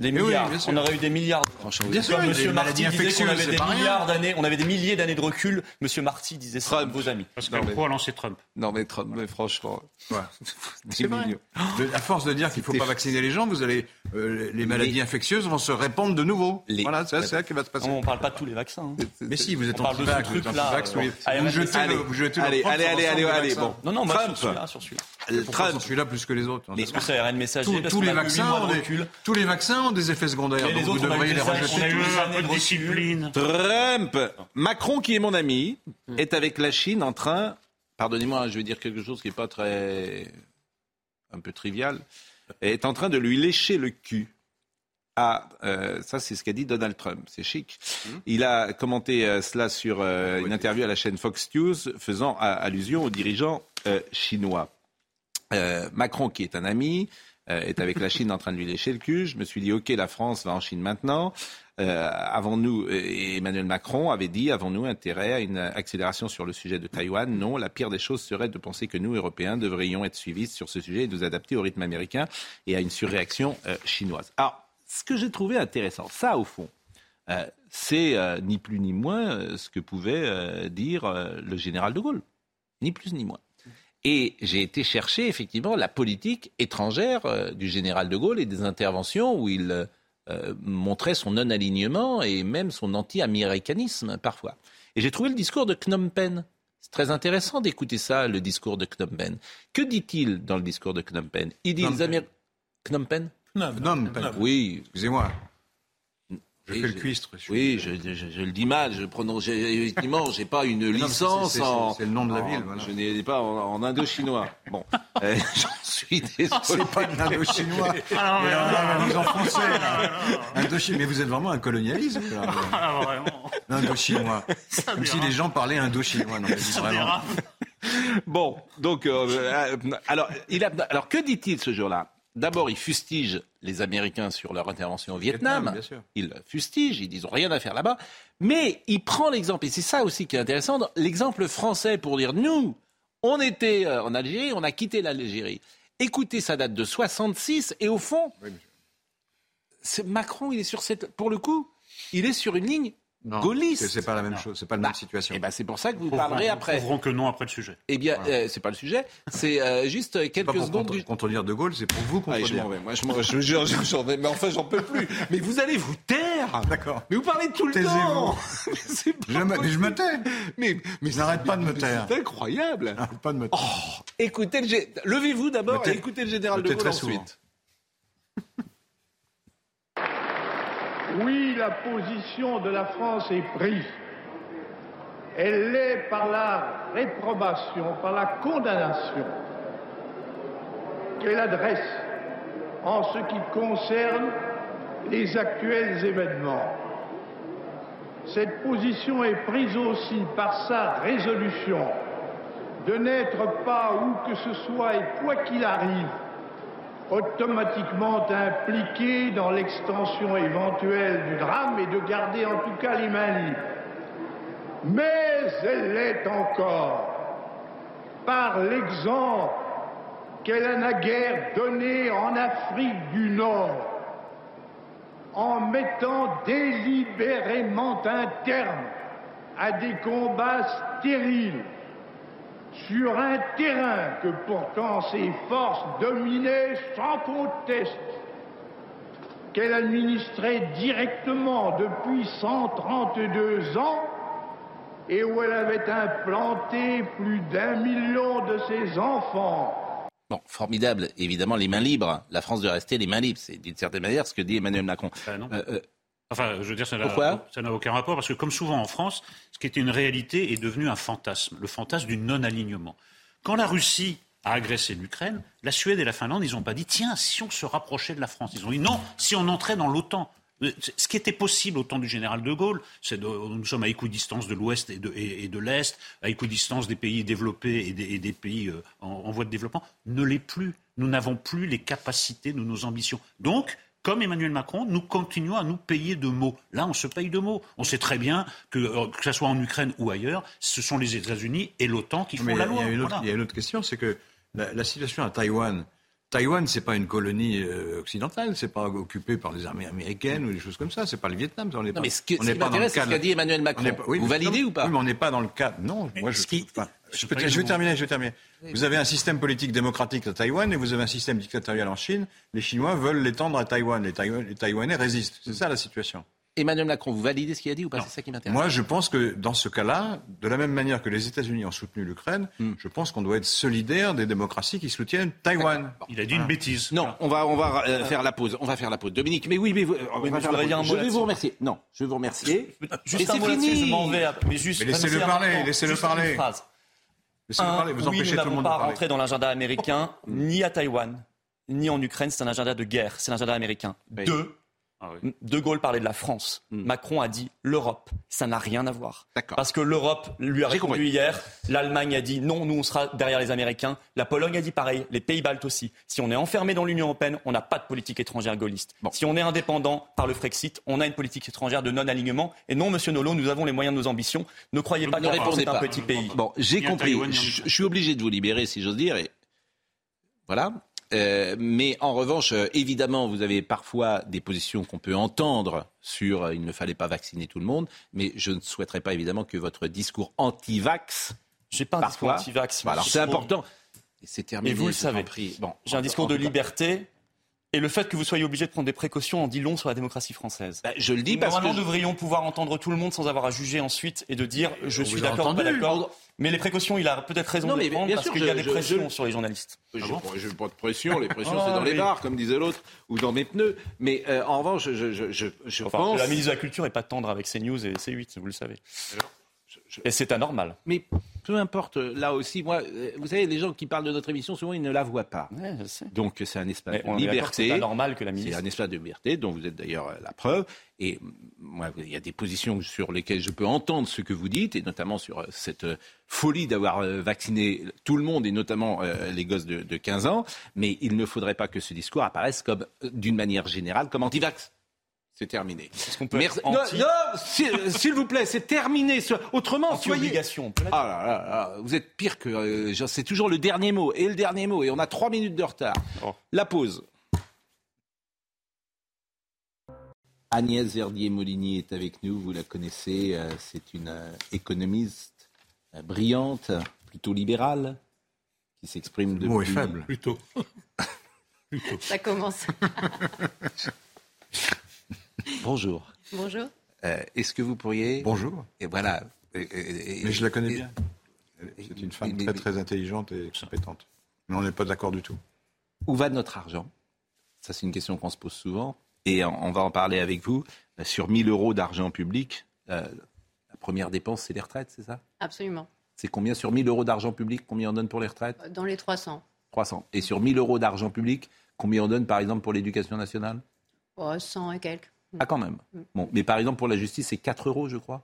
Des Mais oui, milliards. sûr. on aurait eu des milliards. Bien sûr, Monsieur maladies Marty disait qu'on infectieuses, avait des milliards d'années, on avait des milliers d'années de recul. Monsieur Marty disait ça, Trump. vos amis. Pascal Pro a lancé Trump. Non, mais Trump, mais franchement. Ouais. C'est vrai. De- à force de dire qu'il ne faut pas vacciner les gens, vous allez, euh, les maladies Les- infectieuses vont se répandre de nouveau. Les- Voilà, c'est ça qui va se passer. On ne parle pas de tous les vaccins. hein. Mais si, vous êtes On ce anti-vax, vous êtes oui. allez, Vous allez, jetez allez, allez, allez, allez, allez, bon. Non, non, moi Trump. sur celui-là, sur celui-là. Trump. celui-là plus que les autres hein, que c'est ARN messager, Tous, parce tous les vaccins ont de des, tous les vaccins ont des effets secondaires. Mais les donc vous autres, eu devriez les rejeter. on a eu Un peu de discipline. Trump. Macron, qui est mon ami, est avec la Chine en train. Pardonnez-moi, je vais dire quelque chose qui n'est pas très. un peu trivial. Est en train de lui lécher le cul. Ah, euh, ça c'est ce qu'a dit Donald Trump, c'est chic. Il a commenté euh, cela sur euh, une interview à la chaîne Fox News faisant allusion aux dirigeants euh, chinois. Euh, Macron, qui est un ami, euh, est avec la Chine en train de lui lécher le cul. Je me suis dit, ok, la France va en Chine maintenant. Euh, avons-nous, et Emmanuel Macron avait dit, avons-nous intérêt à une accélération sur le sujet de Taïwan? Non, la pire des choses serait de penser que nous, Européens, devrions être suivis sur ce sujet et nous adapter au rythme américain et à une surréaction euh, chinoise. Alors, ce que j'ai trouvé intéressant, ça au fond, euh, c'est euh, ni plus ni moins ce que pouvait euh, dire euh, le général de Gaulle. Ni plus ni moins. Et j'ai été chercher effectivement la politique étrangère euh, du général de Gaulle et des interventions où il euh, montrait son non-alignement et même son anti-américanisme parfois. Et j'ai trouvé le discours de Phnom Penh. C'est très intéressant d'écouter ça, le discours de Phnom Penh. Que dit-il dans le discours de Phnom Penh? Il dit Phnom les Penh. Américains. Phnom Penh Phnom Penh. Oui. Excusez-moi. Je Oui, fais le cuistre. je- Oui, je, je- je- je le dis mal. Je prononce. Effectivement, j'ai pas une non, licence en. c'est le nom de la en- ville, voilà. Je n'ai pas en, en indo-chinois. Bon, Euh, j'en suis désolé. C'est pas de l'indo-chinois. Ah, non, en français, non. Indochine- Mais vous êtes vraiment un colonialisme. Ah. L'indo-chinois. Ça Comme si les gens parlaient indo-chinois. Non, vraiment. Bon, donc, euh, euh, alors, il a, alors, que dit-il ce jour-là? D'abord, il fustige les Américains sur leur intervention au Vietnam. Vietnam, bien sûr. Il fustige, ils disent rien à faire là-bas. Mais il prend l'exemple, et c'est ça aussi qui est intéressant, l'exemple français pour dire nous, on était euh, en Algérie, on a quitté l'Algérie. Écoutez, ça date de 66, et au fond, Macron, il est sur cette, pour le coup, il est sur une ligne Non, gaulliste. c'est- pas la même chose, c'est pas la même situation. Et ben c'est pour ça que vous Prouveront- parlerez après. prouveront que non après le sujet. Eh bien, euh, c'est pas le sujet. C'est euh, juste euh, quelques pas pour secondes. contre- du- contredire De Gaulle, c'est pour vous je contredire. m'en vais. Moi, je, m'en- je, je- je-. Mais enfin, j'en peux plus. Mais vous allez vous taire. D'accord. Mais vous parlez tout le temps. C'est pas Je me, mais je me tais. Mais, mais N'arrête pas de me taire. C'est incroyable. N'arrête pas de me taire. Oh, écoutez Levez-vous d'abord et écoutez le général de Gaulle ensuite. Oui, la position de la France est prise. Elle l'est par la réprobation, par la condamnation qu'elle adresse en ce qui concerne les actuels événements. Cette position est prise aussi par sa résolution de n'être pas où que ce soit et quoi qu'il arrive automatiquement impliqué dans l'extension éventuelle du drame et de garder en tout cas les mains. Mais elle l'est encore par l'exemple qu'elle a naguère donné en Afrique du Nord en mettant délibérément un terme à des combats stériles sur un terrain que pourtant ses forces dominaient sans conteste, qu'elle administrait directement depuis 132 ans et où elle avait implanté plus d'un million de ses enfants. Bon, formidable, évidemment, les mains libres. La France doit rester les mains libres. C'est d'une certaine manière ce que dit Emmanuel Macron. Ah, non. Euh, euh, Enfin, je veux dire, ça n'a- Pourquoi ça n'a aucun rapport parce que, comme souvent en France, ce qui était une réalité est devenu un fantasme, le fantasme du non-alignement. Quand la Russie a agressé l'Ukraine, la Suède et la Finlande, ils n'ont pas dit tiens, si on se rapprochait de la France. Ils ont dit non, si on entrait dans l'OTAN. Euh, Ce qui était possible au temps du général de Gaulle, c'est nous sommes à équidistance de l'Ouest et de, et- et de l'Est, à équidistance des pays développés et des, et des pays euh, en, en voie de développement, ne l'est plus. Nous n'avons plus les capacités de nos ambitions. Donc, comme Emmanuel Macron, nous continuons à nous payer de mots. Là, on se paye de mots. On sait très bien que, euh, que ce soit en Ukraine ou ailleurs, ce sont les États-Unis et l'OTAN qui font Mais il y la a- loi. il y, a une autre, Voilà. il y a une autre question, c'est que la, la situation à Taïwan, Taïwan, c'est pas une colonie euh, occidentale, c'est pas occupé par les armées américaines ou des choses comme ça, c'est pas le Vietnam. On est pas, mais ce qui- on ce n'est qui pas dans le m'intéresse, c'est ce cadre- qu'a dit Emmanuel Macron. on n'est pas- oui, Vous mais- validez ou pas Oui, mais on n'est pas dans le cadre. Non, moi je. enfin, je, peux- je vais terminer, je vais terminer. Vous avez un système politique démocratique à Taïwan et vous avez un système dictatorial en Chine. Les Chinois veulent l'étendre à Taïwan. Les, Taïwan- les Taïwanais résistent. C'est ça la situation. Emmanuel Macron, vous validez ce qu'il a dit ou pas? C'est ça qui m'intéresse. Moi, je pense que dans ce cas-là, de la même manière que les États-Unis ont soutenu l'Ukraine, Hmm. je pense qu'on doit être solidaire des démocraties qui soutiennent Taïwan. Il a dit une bêtise. Non, on va, on va euh, faire la pause. On va faire la pause. Dominique, mais oui, mais vous, on Oui, va mais faire je la voudrais dire un pause. mot Je vais vous remercier. Non, je vais vous remercier. Juste Et un mot fini. je m'en vais. Mais juste, Mais laissez-le parler, laissez-le parler. Une phrase. Parler, vous oui, empêchez nous tout le de pas parler. rentré dans l'agenda américain, ni à Taïwan, ni en Ukraine. C'est un agenda de guerre. C'est un agenda américain. Deux, Ah oui. De Gaulle parlait de la France. Hmm. Macron a dit l'Europe. Ça n'a rien à voir. Parce que l'Europe lui a répondu compris. hier. L'Allemagne a dit non, nous on sera derrière les Américains. La Pologne a dit pareil. Les Pays-Baltes aussi. Si on est enfermé dans l'Union européenne, on n'a pas de politique étrangère gaulliste. Si on est indépendant par le Frexit, on a une politique étrangère de non-alignement. Et non, Monsieur Nolot, nous avons les moyens de nos ambitions. Ne croyez pas que la France est un petit pays. Bon, j'ai compris. Je suis obligé de vous libérer, si j'ose dire. Et... Voilà. Euh, mais en revanche, euh, évidemment, vous avez parfois des positions qu'on peut entendre sur euh, il ne fallait pas vacciner tout le monde, mais je ne souhaiterais pas évidemment que votre discours anti-vax. J'ai pas un discours anti-vax. Bah, alors c'est important. C'est terminé. Et vous le savez. Bon, J'ai un discours de liberté. Et le fait que vous soyez obligé de prendre des précautions en dit long sur la démocratie française. Bah, je le dis parce Normalement, que je- nous devrions pouvoir entendre tout le monde sans avoir à juger ensuite et de dire je suis d'accord ou pas d'accord. Mais les précautions, il a peut-être raison Non, de les prendre parce qu'il y a des je- pressions je- sur les journalistes. Je n'ai pas de pression, les pressions Ah, c'est dans les bars, comme disaient l'autre, ou dans mes pneus. Mais euh, en revanche, je Enfin, pense... La ministre de la Culture n'est pas tendre avec CNews et C8, vous le savez. Et c'est anormal. Mais peu importe, là aussi, moi, euh, vous savez, les gens qui parlent de notre émission, souvent, ils ne la voient pas. Donc, c'est un espace de liberté. c'est anormal que la ministre- C'est un espace de liberté, dont vous êtes d'ailleurs euh, la preuve. Et moi, il y a des positions sur lesquelles je peux entendre ce que vous dites, et notamment sur euh, cette folie d'avoir vacciné tout le monde, et notamment les gosses de, de 15 ans. Mais il ne faudrait pas que ce discours apparaisse comme, d'une manière générale, comme anti-vax. C'est terminé. peut Merci. être anti- Non, non, s'il s'il vous plaît, c'est terminé. ce- Autrement, Ah là là là, vous êtes pire que. euh, c'est toujours le dernier mot et le dernier mot, et on a trois minutes de retard. Oh. La pause. Agnès Verdier-Molinier est avec nous, vous la connaissez, euh, c'est une euh, économiste euh, brillante, plutôt libérale, qui s'exprime depuis... Le mot est faible. Plutôt. Ça commence. Bonjour. Bonjour. Euh, Est-ce que vous pourriez... Bonjour. Et voilà. Et- et- et- Mais je la connais et- bien. C'est une femme mais- très très intelligente et compétente. Mais on n'est pas d'accord du tout. Où va notre argent? Ça, c'est une question qu'on se pose souvent. Et on on va en parler avec vous. Euh, Sur 1000 euros d'argent public, euh, la première dépense, c'est les retraites, c'est ça? Absolument. C'est combien? Sur 1000 euros d'argent public Combien on donne pour les retraites? Dans les 300. 300. Et sur 1000 euros d'argent public, combien on donne, par exemple, pour l'éducation nationale? Oh, 100 et quelques. Ah, quand même. Mm. Bon, mais par exemple, pour la justice, c'est 4 euros, je crois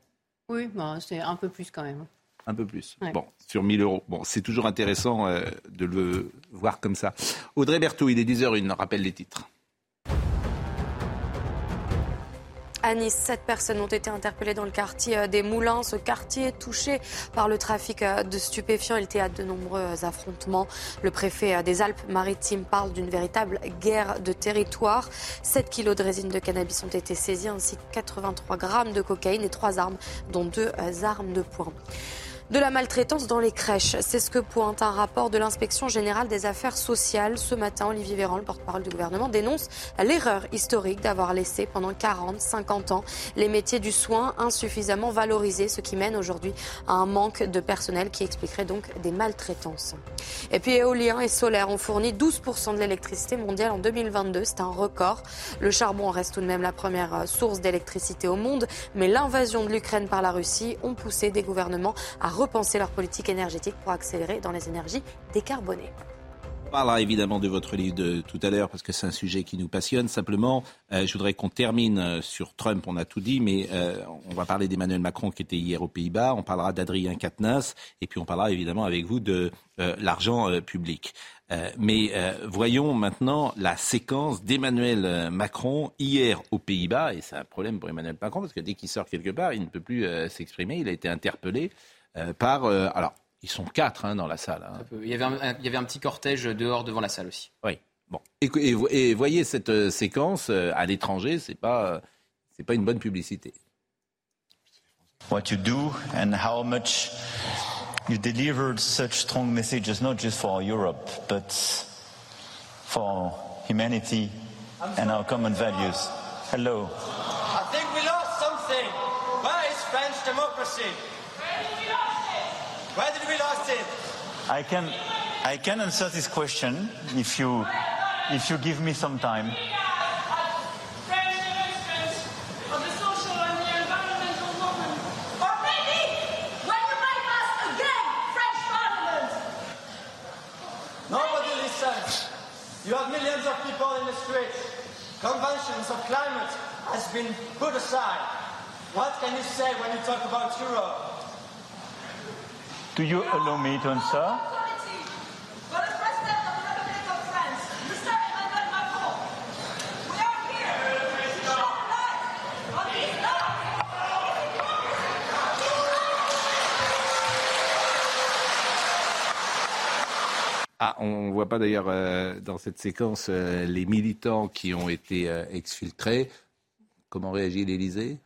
Oui, bah, c'est un peu plus quand même. Un peu plus. Ouais. Bon, sur 1000 euros. Bon, c'est toujours intéressant euh, de le voir comme ça. Audrey Berthaud, il est 10h01, rappelle les titres. À sept personnes ont été interpellées dans le quartier euh, des Moulins. Ce quartier est touché par le trafic euh, de stupéfiants et le théâtre de nombreux affrontements. Le préfet euh, des Alpes-Maritimes parle d'une véritable guerre de territoire. 7 kilos de résine de cannabis ont été saisis ainsi que 83 grammes de cocaïne et trois armes, dont deux armes de poing. De la maltraitance dans les crèches, c'est ce que pointe un rapport de l'inspection générale des affaires sociales. Ce matin, Olivier Véran, le porte-parole du gouvernement, dénonce l'erreur historique d'avoir laissé pendant 40, 50 ans les métiers du soin insuffisamment valorisés, ce qui mène aujourd'hui à un manque de personnel qui expliquerait donc des maltraitances. Et puis éolien et solaire ont fourni 12% de l'électricité mondiale en 2022. C'est un record. Le charbon reste tout de même la première euh, source d'électricité au monde, mais l'invasion de l'Ukraine par la Russie ont poussé des gouvernements à repenser leur politique énergétique pour accélérer dans les énergies décarbonées. On parlera évidemment de votre livre de tout à l'heure parce que c'est un sujet qui nous passionne. Simplement, euh, je voudrais qu'on termine euh, sur Trump, on a tout dit, mais euh, on va parler d'Emmanuel Macron qui était hier aux Pays-Bas, on parlera d'Adrien Quatennens et puis on parlera évidemment avec vous de l'argent public. Mais voyons maintenant la séquence d'Emmanuel Macron hier aux Pays-Bas, et c'est un problème pour Emmanuel Macron parce que dès qu'il sort quelque part, il ne peut plus s'exprimer. Il a été interpellé par... euh, alors, ils sont quatre hein, dans la salle. hein. Il y, avait un, il y avait un petit cortège dehors devant la salle aussi. Oui. Bon. Et, et, et voyez cette euh, séquence euh, à l'étranger, c'est pas euh, c'est pas une bonne publicité. what you do and how much you delivered such strong messages, not just for Europe, but for humanity and our common values. Hello. I think we lost something. Where is French democracy? Where did we lose it? I can, I can answer this question if you, if you give me some time. Of the social and the environmental movement. Or maybe when you bypass again French Parliament. Nobody listens. You have millions of people in the streets. Conventions of climate has been put aside. What can you say when you talk about Europe? Do you allow me to answer? On. Ah, on voit pas d'ailleurs euh, dans cette séquence euh, les militants qui ont été euh, exfiltrés. Comment réagit l'Élysée?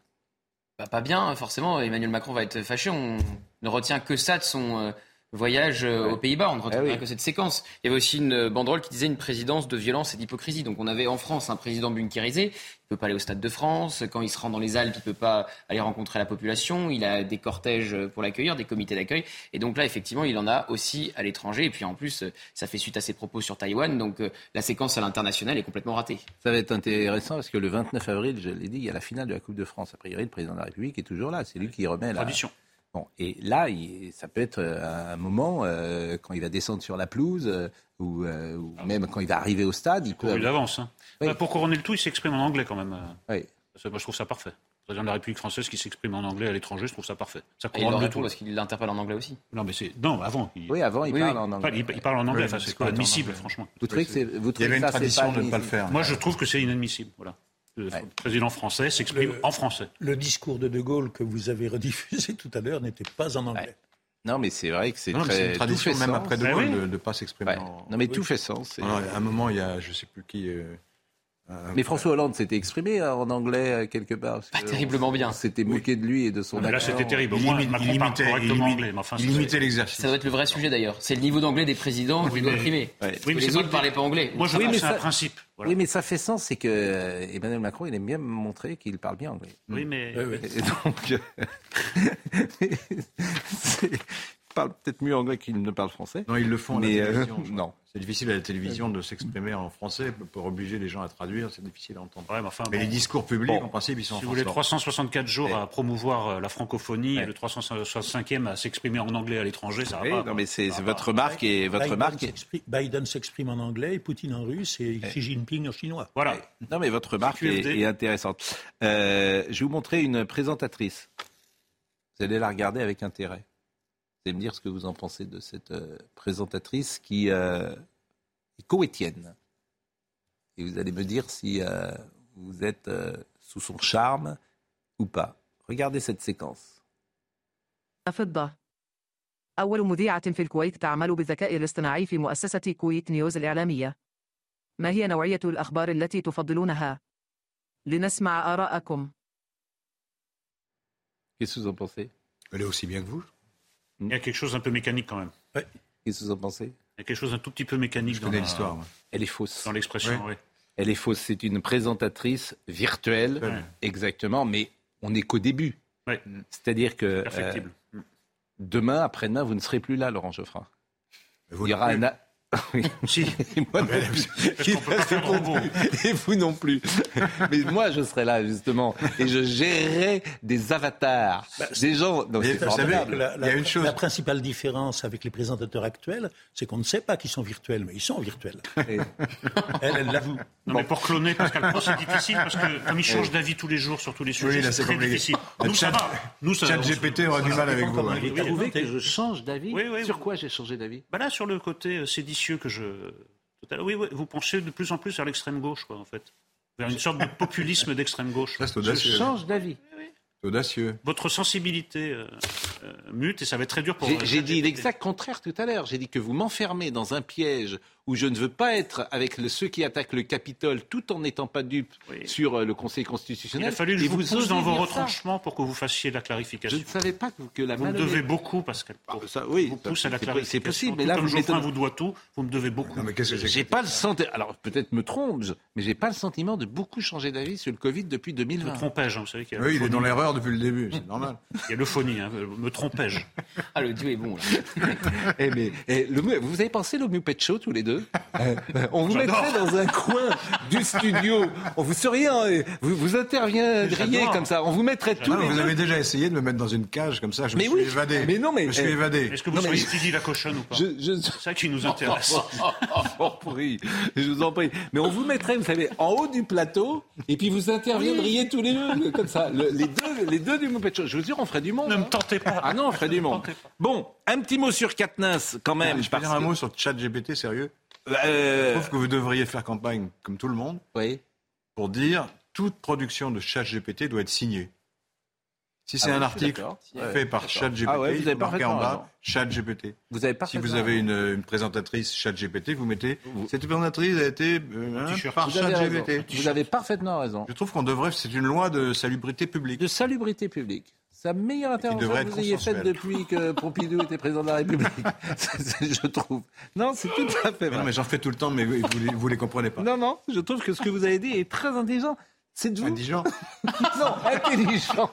Bah, pas bien, forcément. Emmanuel Macron va être fâché. On ne retient que ça de son, euh, voyage euh, aux Pays-Bas. On ne retrouve Ah oui. que cette séquence. Il y avait aussi une banderole qui disait une présidence de violence et d'hypocrisie. Donc on avait en France un président bunkérisé. Il peut pas aller au Stade de France. Quand il se rend dans les Alpes, il peut pas aller rencontrer la population. Il a des cortèges pour l'accueillir, des comités d'accueil. Et donc là, effectivement, il en a aussi à l'étranger. Et puis en plus, euh, ça fait suite à ses propos sur Taïwan. Donc euh, la séquence à l'international est complètement ratée. Ça va être intéressant parce que le 29 avril, je l'ai dit, il y a la finale de la Coupe de France. A priori, le président de la République est toujours là. C'est lui qui remet la Tradition. Bon, et là, il- ça peut être euh, un moment euh, quand il va descendre sur la pelouse euh, ou, euh, ou même quand il va arriver au stade, il peut. D'avance. hein. Oui. Bah, pour couronner le tout, il s'exprime en anglais quand même. Oui. Ça, je trouve ça parfait. Le président de la République française qui s'exprime en anglais à l'étranger, je trouve ça parfait. Ça couronne le tout. parce qu'il l'interpelle en anglais aussi. Non, mais c'est non, avant. Il... Oui, avant, il Oui, parle oui. en anglais. Il, il parle en anglais. Enfin, c'est pas admissible, franchement. Vous trouvez que c'est, vous Il y avait une tradition pas de ne pas le faire. Moi, je trouve que c'est inadmissible. Voilà. Le président français s'exprime en français. Le discours de De Gaulle que vous avez rediffusé tout à l'heure n'était pas en anglais. Non, mais c'est vrai que c'est Non, mais très. une tradition, tout fait même sens. après De Ah Gaulle, oui. de ne pas s'exprimer Ouais. en. Non, mais tout fait sens. Alors, à un moment, il y a, je sais plus qui. euh, Mais François Hollande s'était exprimé hein, en anglais euh, quelque part. parce Pas terriblement bien. On s'était moqué de lui et de son mais là, c'était terrible. Au Il il parle imitait- il enfin, il c'est- imitait l'exercice. Ça doit être le vrai sujet d'ailleurs. C'est le niveau d'anglais des présidents qui doit primer. Ouais. Oui, les pas autres le- parlaient pas anglais. Moi, je Oui, mais que c'est un ça- principe. Voilà. Oui, mais ça fait sens, c'est que euh, Emmanuel Macron, il aime bien montrer qu'il parle bien anglais. Oui, mais Oui, oui. Et donc, euh, c'est- il parle peut-être mieux anglais qu'il ne parle français. Non, ils le font à Mais, la euh, télévision. non. C'est difficile à la télévision de s'exprimer en français pour obliger les gens à traduire. C'est difficile à entendre. Ouais, mais enfin, Mais bon. les discours publics, Bon. en principe, ils sont Si en vous voulez français. 364 jours Ouais. à promouvoir euh, la francophonie Ouais. et le 365e à s'exprimer en anglais à l'étranger, ça va pas. non, mais c'est votre remarque et votre Biden remarque. est- s'exprime- Biden s'exprime en anglais, Poutine en russe et Xi Jinping en chinois. Voilà. Non, mais votre remarque est intéressante. Euh, je vais vous montrer une présentatrice. Vous allez la regarder avec intérêt. Vous allez me dire ce que vous en pensez de cette euh, présentatrice qui euh, est koweïtienne. Et vous allez me dire si euh, vous êtes euh, sous son charme ou pas. Regardez cette séquence. فضة أول مذيعة في الكويت تعمل بالذكاء الاصطناعي في مؤسسة كويت نيوز الإعلامية ما هي نوعية الأخبار التي تفضلونها؟ لنسمع آراءكم Qu'est-ce que vous en pensez Elle est aussi bien que vous. Il y a quelque chose d'un peu mécanique quand même. Qu'est-ce que vous en pensez? Il y a quelque chose d'un tout petit peu mécanique Je dans la- l'histoire. Elle est fausse. dans l'expression. Ouais. oui. Elle est fausse. C'est une présentatrice virtuelle, Ouais. exactement, mais on n'est qu'au début. Ouais. C'est-à-dire que euh, Perfectible. demain, après-demain, vous ne serez plus là, Laurent Geoffrin. Vous Il y aura un. Oui. Si. Et moi faire de robot. Et vous non plus. Mais moi, je serai là, justement. Et je gérerai des avatars. des gens. Non, Mais c'est vous savez, formidable. La, Il y a une chose- la principale différence avec les présentateurs actuels, c'est qu'on ne sait pas qu'ils sont virtuels, mais ils sont virtuels. Et- Elle, elle l'avoue. Non, mais pour cloner Pascal Pro, c'est difficile parce que comme il change d'avis tous les jours sur tous les sujets, Oui, là, c'est c'est très compliqué. difficile. Le Nous, ça chat- va. Nous, ça Chat on GPT aura du mal avec vous. hein. Vous trouvez que je change d'avis Sur quoi j'ai changé d'avis Bah là, sur le côté euh, que je. Tout à l'heure, oui, oui, vous penchez de plus en plus vers l'extrême gauche, quoi, en fait. Vers une sorte de populisme d'extrême gauche. Ça, c'est Je audacieux. change d'avis. C'est audacieux. Votre sensibilité euh, euh, mute et ça va être très dur pour. J'ai euh, j'ai dit l'exact contraire tout à l'heure. J'ai dit que vous m'enfermez dans un piège où je ne veux pas être avec le- ceux qui attaquent le Capitole tout en n'étant pas dupe Oui. sur euh, le Conseil Il constitutionnel. a fallu que je vous pousse osez dans vos ça. retranchements pour que vous fassiez de la Je clarification. ne savais pas que, que la Vous me devez beaucoup, Pascal. Pro. Ça, oui, vous pousse à la clarification. c'est possible, mais Tout là, comme vous Geoffrin vous doit tout, vous me devez beaucoup. Non, mais qu'est-ce que c'est J'ai pas le sentiment. Alors peut-être me trompe, je- mais j'ai pas le sentiment de beaucoup changer d'avis sur le Covid depuis Me 2020. trompais-je, hein, vous savez qu'il y a Oui, il est dans l'erreur depuis le début, c'est normal. Il y a l'euphonie, hein, me trompais-je. Ah, le dieu est bon. Là. Eh, mais, eh, le vous avez pensé le Muppet Show tous les deux Euh, On vous mettrait dans un coin du studio. On vous seriez, vous, vous interviendriez comme ça. On vous mettrait tous Ah, les vous deux. avez déjà essayé de me mettre dans une cage comme ça, je Mais me oui, suis évadé. mais non, mais- je me suis eh, évadé. Est-ce que vous Non, mais- seriez Didi la cochonne ou pas Je, je, C'est ça qui nous intéresse. Oh, prie, je vous en prie. Mais on vous mettrait, vous savez, en haut du plateau, et puis vous interviendriez tous les deux, comme ça. Le- les, deux, les deux du Muppet Show. Je vous jure, on ferait du monde. Ne me hein. tentez pas. Ah non, on ferait du monde. Bon, un petit mot sur Katniss, quand même. je peux dire un que- mot sur ChatGPT, sérieux? Je trouve que vous devriez faire campagne, comme tout le monde, oui. pour dire toute production de ChatGPT doit être signée. Si c'est Ah un article fait par. ChatGPT, Ah ouais, vous avez marquer en parfaitement raison. bas ChatGPT. Vous avez Si vous avez une, une présentatrice ChatGPT, vous mettez cette présentatrice a été euh, hein, par. ChatGPT. Vous avez parfaitement raison. Je trouve qu'on devrait, c'est une loi de salubrité publique. De salubrité publique. C'est la meilleure intervention que vous ayez faite depuis que Pompidou était président de la République. Je trouve. Non, c'est tout à fait Mais non, vrai. mais j'en fais tout le temps, mais vous, vous, les- comprenez pas. Non, non, je trouve que ce que vous avez dit est très intelligent. C'est de vous. Intelligent. non, intelligent.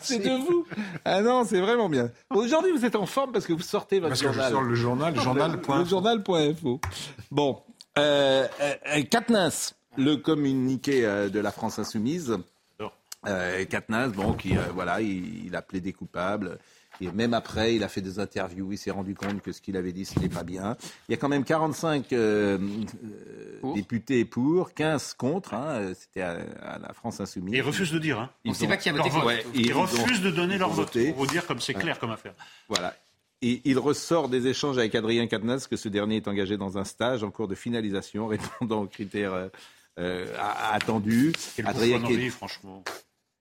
C'est de vous. Ah non, c'est vraiment bien. Aujourd'hui, vous êtes en forme parce que vous sortez votre Parce que je journal. sors le journal, Le- journal.info. Le journal.info. Bon, euh, euh, Katniss, le communiqué euh, de la France insoumise. Euh, Katniss, bon, qui, euh, voilà, il, il a plaidé coupable. Et même après, il a fait des interviews, il s'est rendu compte que ce qu'il avait dit, ce n'est pas bien. Il y a quand même 45 euh, euh, députés pour, 15 contre. hein, C'était à, à la France insoumise. Et ils refusent de dire. Hein. Ils ont- pas qui a voté vote. Ouais, Ils, ils ont- refusent de donner leur vote. voté. Pour vous dire comme c'est clair comme affaire. Voilà. Et il ressort des échanges avec Adrien Quatennens que ce dernier est engagé dans un stage en cours de finalisation répondant aux critères euh, attendus. Quelle Adrien qui est- bouffonnerie, franchement.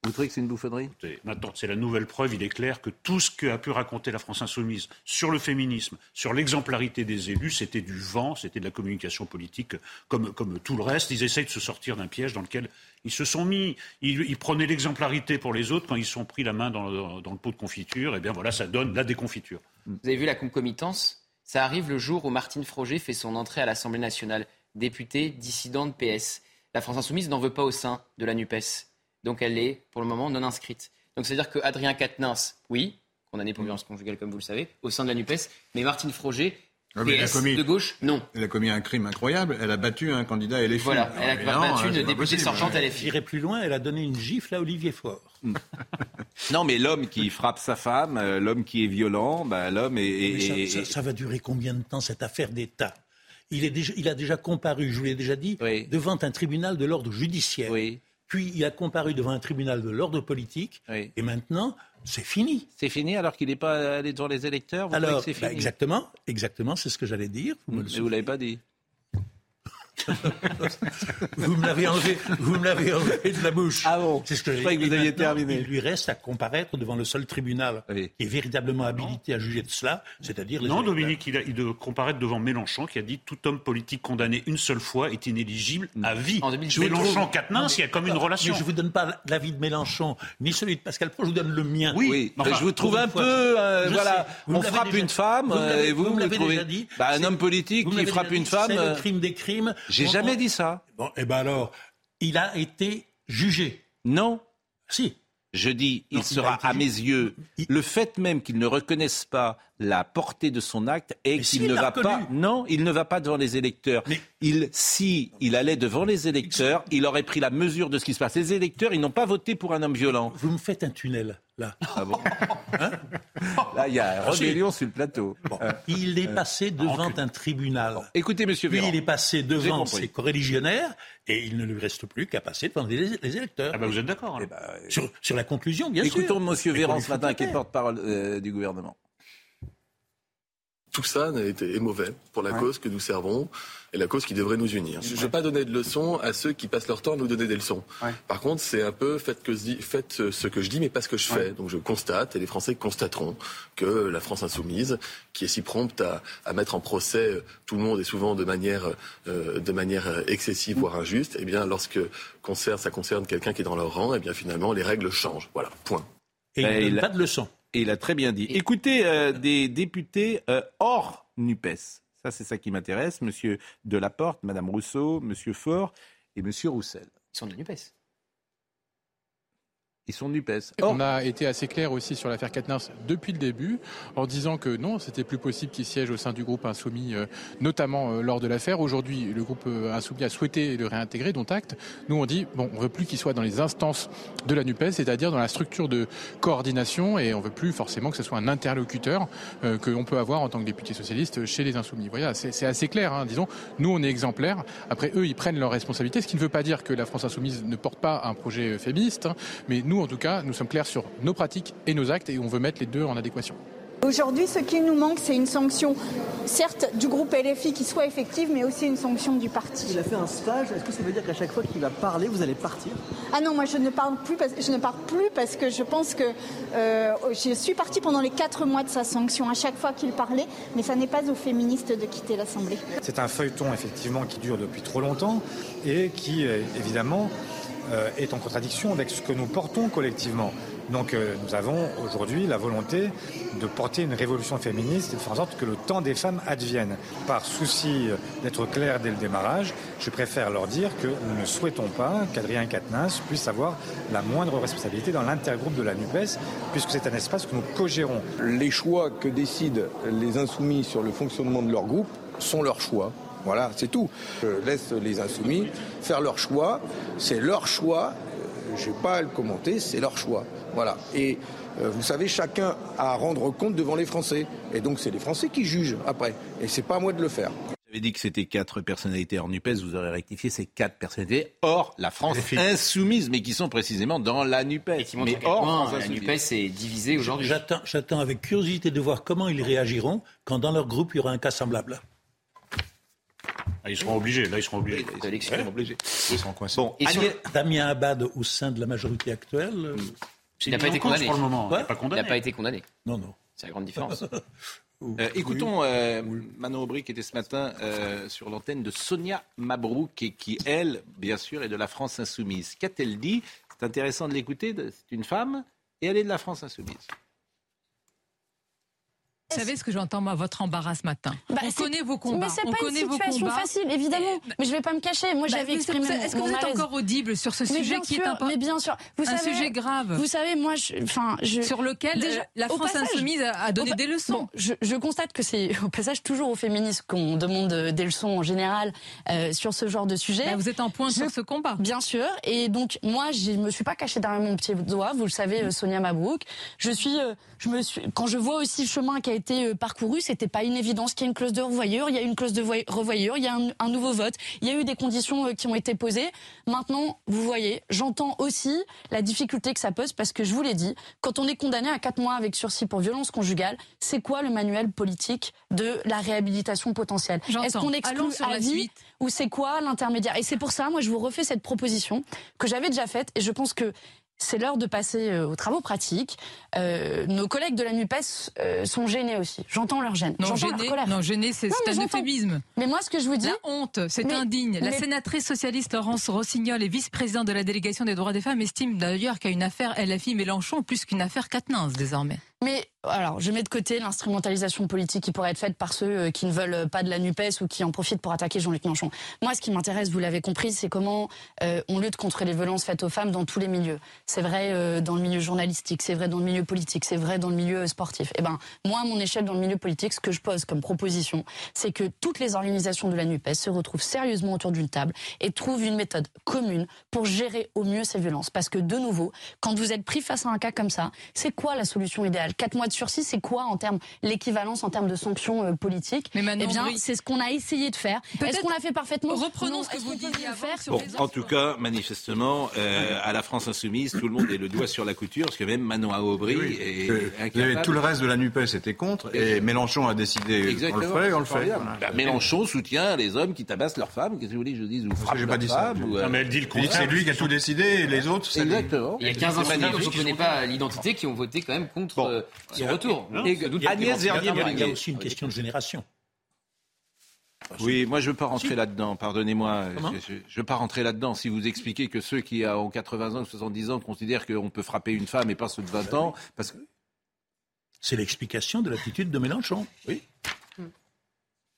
Vous trouvez que c'est une bouffonnerie? Écoutez, Maintenant, c'est la nouvelle preuve. Il est clair que tout ce qu'a pu raconter la France insoumise sur le féminisme, sur l'exemplarité des élus, c'était du vent, c'était de la communication politique, comme, comme tout le reste. Ils essayent de se sortir d'un piège dans lequel ils se sont mis. Ils, ils prenaient l'exemplarité pour les autres quand ils se sont pris la main dans le, dans le pot de confiture. Et bien voilà, ça donne la déconfiture. Vous avez vu la concomitance? Ça arrive le jour où Martine Froger fait son entrée à l'Assemblée nationale, députée dissidente PS. La France insoumise n'en veut pas au sein de la NUPES. Donc elle est, pour le moment, non inscrite. Donc c'est-à-dire que Adrien Quatennens, oui, condamné pour violence conjugale, comme vous le savez, au sein de la NUPES, mais Martine Froger, Ah, mais elle a PS commis- de gauche, non. Elle a commis un crime incroyable. Elle a battu un candidat LFI. Voilà, elle a Mais battu non, une députée sortante LFI. J'irai plus loin, elle a donné une gifle à Olivier Faure. Non, mais l'homme qui frappe sa femme, euh, l'homme qui est violent, bah, l'homme est. est- Mais ça, est- ça- ça va durer combien de temps cette affaire d'État? Il, est déjà, il a déjà comparu, je vous l'ai déjà dit, devant un tribunal de l'ordre judiciaire. Puis il a comparu devant un tribunal de l'ordre politique. Et maintenant, c'est fini. C'est fini alors qu'il n'est pas allé devant les électeurs vous Alors, que c'est bah, fini? exactement, exactement, c'est ce que j'allais dire. Vous me le Mais vous l'avez pas dit. Vous me l'avez enlevé, vous me l'avez enlevé de la bouche. Ah bon C'est ce que Je j'ai croyais que vous aviez terminé. Il lui reste à comparaître devant le seul tribunal qui est véritablement habilité à juger de cela, c'est-à-dire les Non. Dominique, il, a, il doit comparaître devant Mélenchon qui a dit tout homme politique condamné une seule fois est inéligible à vie. Je vous Mélenchon, Quatennens, il y a comme une Mais relation. je vous donne pas l'avis de Mélenchon, ni celui de Pascal Pro, je vous donne le mien. Oui, mais je vous trouve un peu, euh, voilà, on frappe déjà- une femme, vous euh, l'avez- et vous, vous me vous l'avez trouvez- déjà dit. Bah, un homme politique qui frappe une femme, C'est euh, le crime des crimes. J'ai On- jamais on- dit ça. Bon, et ben alors, il a été jugé. Non. Si. Je dis, il Non, sera à mes yeux, le fait même qu'il ne reconnaisse pas la portée de son acte et qu'il ne va reconnu. pas, non, il ne va pas devant les électeurs. Il, si il allait devant les électeurs, il aurait pris la mesure de ce qui se passe. Les électeurs, ils n'ont pas voté pour un homme violent. Vous me faites un tunnel, là. Ah bon Là, il y a Ah, rébellion sur le plateau. Euh, Il est euh, passé devant un tribunal. Écoutez, monsieur Puis Véran. il est passé devant ses coreligionnaires et il ne lui reste plus qu'à passer devant les, les électeurs. Ah bah, vous êtes d'accord Eh alors ben, sur, sur la conclusion, bien sûr. Écoutons monsieur Véran ce matin, qui est porte-parole euh, du gouvernement. Tout ça n'a été est mauvais pour la cause que nous servons et la cause qui devrait nous unir. Je ne vais pas donner de leçons à ceux qui passent leur temps à nous donner des leçons. Par contre, c'est un peu faites, que je dis- faites ce que je dis, mais pas ce que je fais. Donc je constate, et les Français constateront, que la France insoumise, qui est si prompte à, à mettre en procès euh, tout le monde et souvent de manière, euh, de manière euh, excessive, voire injuste, eh bien, lorsque concerne, ça concerne quelqu'un qui est dans leur rang, eh bien, finalement, les règles changent. Voilà, point. Et il ne donne il pas de leçons. Et il a très bien dit. Écoutez, euh, des députés euh, hors NUPES. Ça, c'est ça qui m'intéresse. Monsieur Delaporte, Madame Rousseau, Monsieur Faure et Monsieur Roussel. Ils sont de NUPES. Ils sont NUPES. On a été assez clair aussi sur l'affaire Katnins depuis le début, en disant que non, c'était plus possible qu'il siège au sein du groupe Insoumis, euh, notamment euh, lors de l'affaire. Aujourd'hui, le groupe euh, Insoumis a souhaité le réintégrer, dont acte. Nous, on dit, bon, on veut plus qu'il soit dans les instances de la NUPES, c'est-à-dire dans la structure de coordination, et on veut plus forcément que ce soit un interlocuteur euh, que l'on peut avoir en tant que député socialiste chez les Insoumis. Voilà, c'est assez clair, hein, disons. Nous, on est exemplaires. Après, eux, ils prennent leurs responsabilités, ce qui ne veut pas dire que la France Insoumise ne porte pas un projet féministe, hein, mais nous, en tout cas, nous sommes clairs sur nos pratiques et nos actes, et on veut mettre les deux en adéquation. Aujourd'hui, ce qui nous manque, c'est une sanction, certes du groupe LFI qui soit effective, mais aussi une sanction du parti. Il a fait un stage, est-ce que ça veut dire qu'à chaque fois qu'il va parler, vous allez partir? Ah non, moi je ne parle plus, parce, je ne parle plus parce que je pense que euh, je suis partie pendant les quatre mois de sa sanction à chaque fois qu'il parlait, mais ça n'est pas aux féministes de quitter l'Assemblée. C'est un feuilleton effectivement qui dure depuis trop longtemps et qui euh, évidemment est en contradiction avec ce que nous portons collectivement. Donc euh, nous avons aujourd'hui la volonté de porter une révolution féministe et de faire en sorte que le temps des femmes advienne. Par souci euh, d'être clair dès le démarrage, je préfère leur dire que nous ne souhaitons pas qu'Adrien Quatennens puisse avoir la moindre responsabilité dans l'intergroupe de la NUPES, puisque c'est un espace que nous co-gérons. Les choix que décident les insoumis sur le fonctionnement de leur groupe sont leurs choix. Voilà, c'est tout. Je laisse les insoumis faire leur choix. C'est leur choix. Euh, Je n'ai pas à le commenter, c'est leur choix. Voilà. Et euh, vous savez, chacun a à rendre compte devant les Français. Et donc, c'est les Français qui jugent après. Et c'est pas à moi de le faire. J'avais dit que c'était quatre personnalités hors NUPES, vous aurez rectifié, c'est quatre personnalités hors la France insoumise, mais qui sont précisément dans la NUPES. montre Mais à quel hors point France la. NUPES est divisée aujourd'hui. J'attends, j'attends avec curiosité de voir comment ils réagiront quand dans leur groupe il y aura un cas semblable. Ah, ils seront obligés, là ils seront obligés. Ils seront obligés. Ils seront coincés. Bon, Damien Abad au sein de la majorité actuelle. euh, Il n'a pas été condamné. Il n'a pas été condamné. Non, non. C'est la grande différence. Euh, écoutons euh, Manon Aubry qui était ce matin euh, sur l'antenne de Sonia Mabrouk et qui, elle, bien sûr, est de la France insoumise. Qu'a-t-elle dit? C'est intéressant de l'écouter. C'est une femme et elle est de la France insoumise. Vous savez ce que j'entends, moi, votre embarras ce matin? Bah, on connaît vos combats. Mais c'est pas une situation facile, évidemment. Mais je vais pas me cacher. Moi, Bah, j'avais exprimé Est-ce que vous mon êtes malaise. encore audible sur ce Mais sujet qui est important Mais bien sûr. Vous Un savez, sujet grave? Vous savez, moi, je, enfin, je, Sur lequel, euh, la au France insoumise a- donné des leçons. Bon, je, je constate que c'est au passage toujours aux féministes qu'on demande euh, des leçons en général euh, sur ce genre de sujet. Bah, vous êtes en pointe Je- sur ce combat. Bien sûr. Et donc, moi, je me suis pas cachée derrière mon petit doigt. Vous le savez, Sonia Mabrouk. Je suis, je me suis, quand je vois aussi le chemin qui a été euh, parcouru, c'était pas une évidence qu'il y ait une clause de revoyure. Il y a une clause de voy- revoyure. Il y a un, un nouveau vote. Il y a eu des conditions euh, qui ont été posées. Maintenant, vous voyez, j'entends aussi la difficulté que ça pose parce que je vous l'ai dit, quand on est condamné à 4 mois avec sursis pour violence conjugale, c'est quoi le manuel politique de la réhabilitation potentielle? Est-ce qu'on exclut sur la vie suite. ou c'est quoi l'intermédiaire? Et c'est pour ça, moi, je vous refais cette proposition que j'avais déjà faite et je pense que c'est l'heure de passer euh, aux travaux pratiques. Euh, nos collègues de la NUPES euh, sont gênés aussi. J'entends leur gêne. Non, leur gêné, colère. non, gêné, c'est un euphémisme. Mais moi, ce que je vous dis. La honte, c'est indigne. La mais- sénatrice socialiste Laurence Rossignol et vice-présidente de la délégation des droits des femmes estime d'ailleurs a une affaire LFI Mélenchon plus qu'une affaire Quatennens désormais. Mais alors, je mets de côté l'instrumentalisation politique qui pourrait être faite par ceux euh, qui ne veulent pas de la NUPES ou qui en profitent pour attaquer Jean-Luc Mélenchon. Moi, ce qui m'intéresse, vous l'avez compris, c'est comment euh, on lutte contre les violences faites aux femmes dans tous les milieux. C'est vrai euh, dans le milieu journalistique, c'est vrai dans le milieu politique, c'est vrai dans le milieu sportif. Eh ben, moi, à mon échelle, dans le milieu politique, ce que je pose comme proposition, c'est que toutes les organisations de la NUPES se retrouvent sérieusement autour d'une table et trouvent une méthode commune pour gérer au mieux ces violences. Parce que, de nouveau, quand vous êtes pris face à un cas comme ça, c'est quoi la solution idéale? Quatre mois de sursis, c'est quoi en termes l'équivalence en termes de sanctions euh, politiques Eh Manon bien, Brie- c'est ce qu'on a essayé de faire. Est-ce qu'on l'a fait parfaitement? Reprenons Non. ce que vous disiez avant faire sur Bon, en tout cas, manifestement, euh, à la France insoumise, tout le monde est le doigt sur la couture, parce que même Manon Aubry Oui, est vous incapable. tout le reste de la NUPES était contre et Mélenchon a décidé Exactement. on le fait, on le fait. Bah, Mélenchon soutient les hommes qui tabassent leurs femmes. Qu'est-ce que vous voulez que je dise Ou frappent j'ai pas dit ça. ou, euh, Non, mais elle dit le que c'est lui qui a tout décidé et les autres, c'est lui. Exactement. Il y a 15 C'est insoumis dont on ne connaît pas l'identité qui ont voté quand même contre euh, son retour. Non, Et c'est- Agnès Il y a- il y aussi une question de génération. Oui, moi je ne veux pas rentrer là-dedans, pardonnez-moi. Je ne veux pas rentrer là-dedans. Si vous expliquez que ceux qui ont 80 ans, 70 ans considèrent qu'on peut frapper une femme et pas ceux de 20 ans, parce que C'est l'explication de l'attitude de Mélenchon. Oui.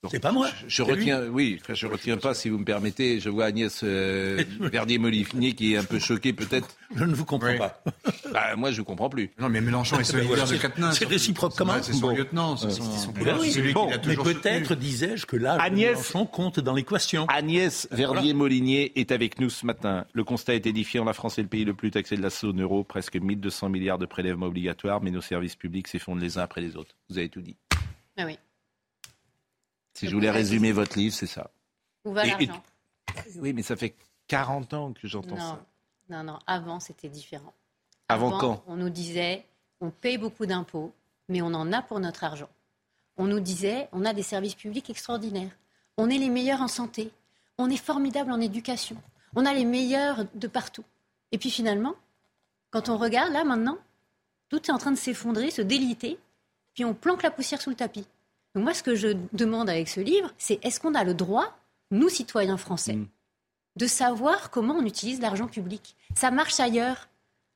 C'est pas moi. je, je c'est lui. retiens, oui, enfin, je retiens pas, si vous me permettez. Je vois Agnès euh, Verdier-Molinier qui est un peu choquée peut-être. Je ne vous comprends Oui. pas. Bah, moi je ne comprends plus. Non, mais Mélenchon est solidaire voilà, de c'est- Quatennens. c'est réciproque comment C'est son Bon. lieutenant, c'est son. Oui, bon, mais peut-être, disais-je, que de Agnès- Mélenchon compte dans l'équation. Agnès Verdier-Molinier est avec nous ce matin. Le constat est édifiant. La France est le pays le plus taxé de la zone euro. Presque 1200 milliards de prélèvements obligatoires, mais nos services publics s'effondrent les uns après les autres. Vous avez tout dit. Ah oui. Si je voulais résumer votre livre, c'est ça. Où va l'argent? Oui, mais ça fait 40 ans que j'entends ça. non, non. Avant, c'était différent. Avant quand? On nous disait, on paye beaucoup d'impôts, mais on en a pour notre argent. On nous disait, on a des services publics extraordinaires. On est les meilleurs en santé. On est formidable en éducation. On a les meilleurs de partout. Et puis finalement, quand on regarde là maintenant, tout est en train de s'effondrer, se déliter, puis on planque la poussière sous le tapis. Donc moi, ce que je demande avec ce livre, c'est est-ce qu'on a le droit, nous citoyens français, de savoir comment on utilise l'argent public? Ça marche ailleurs.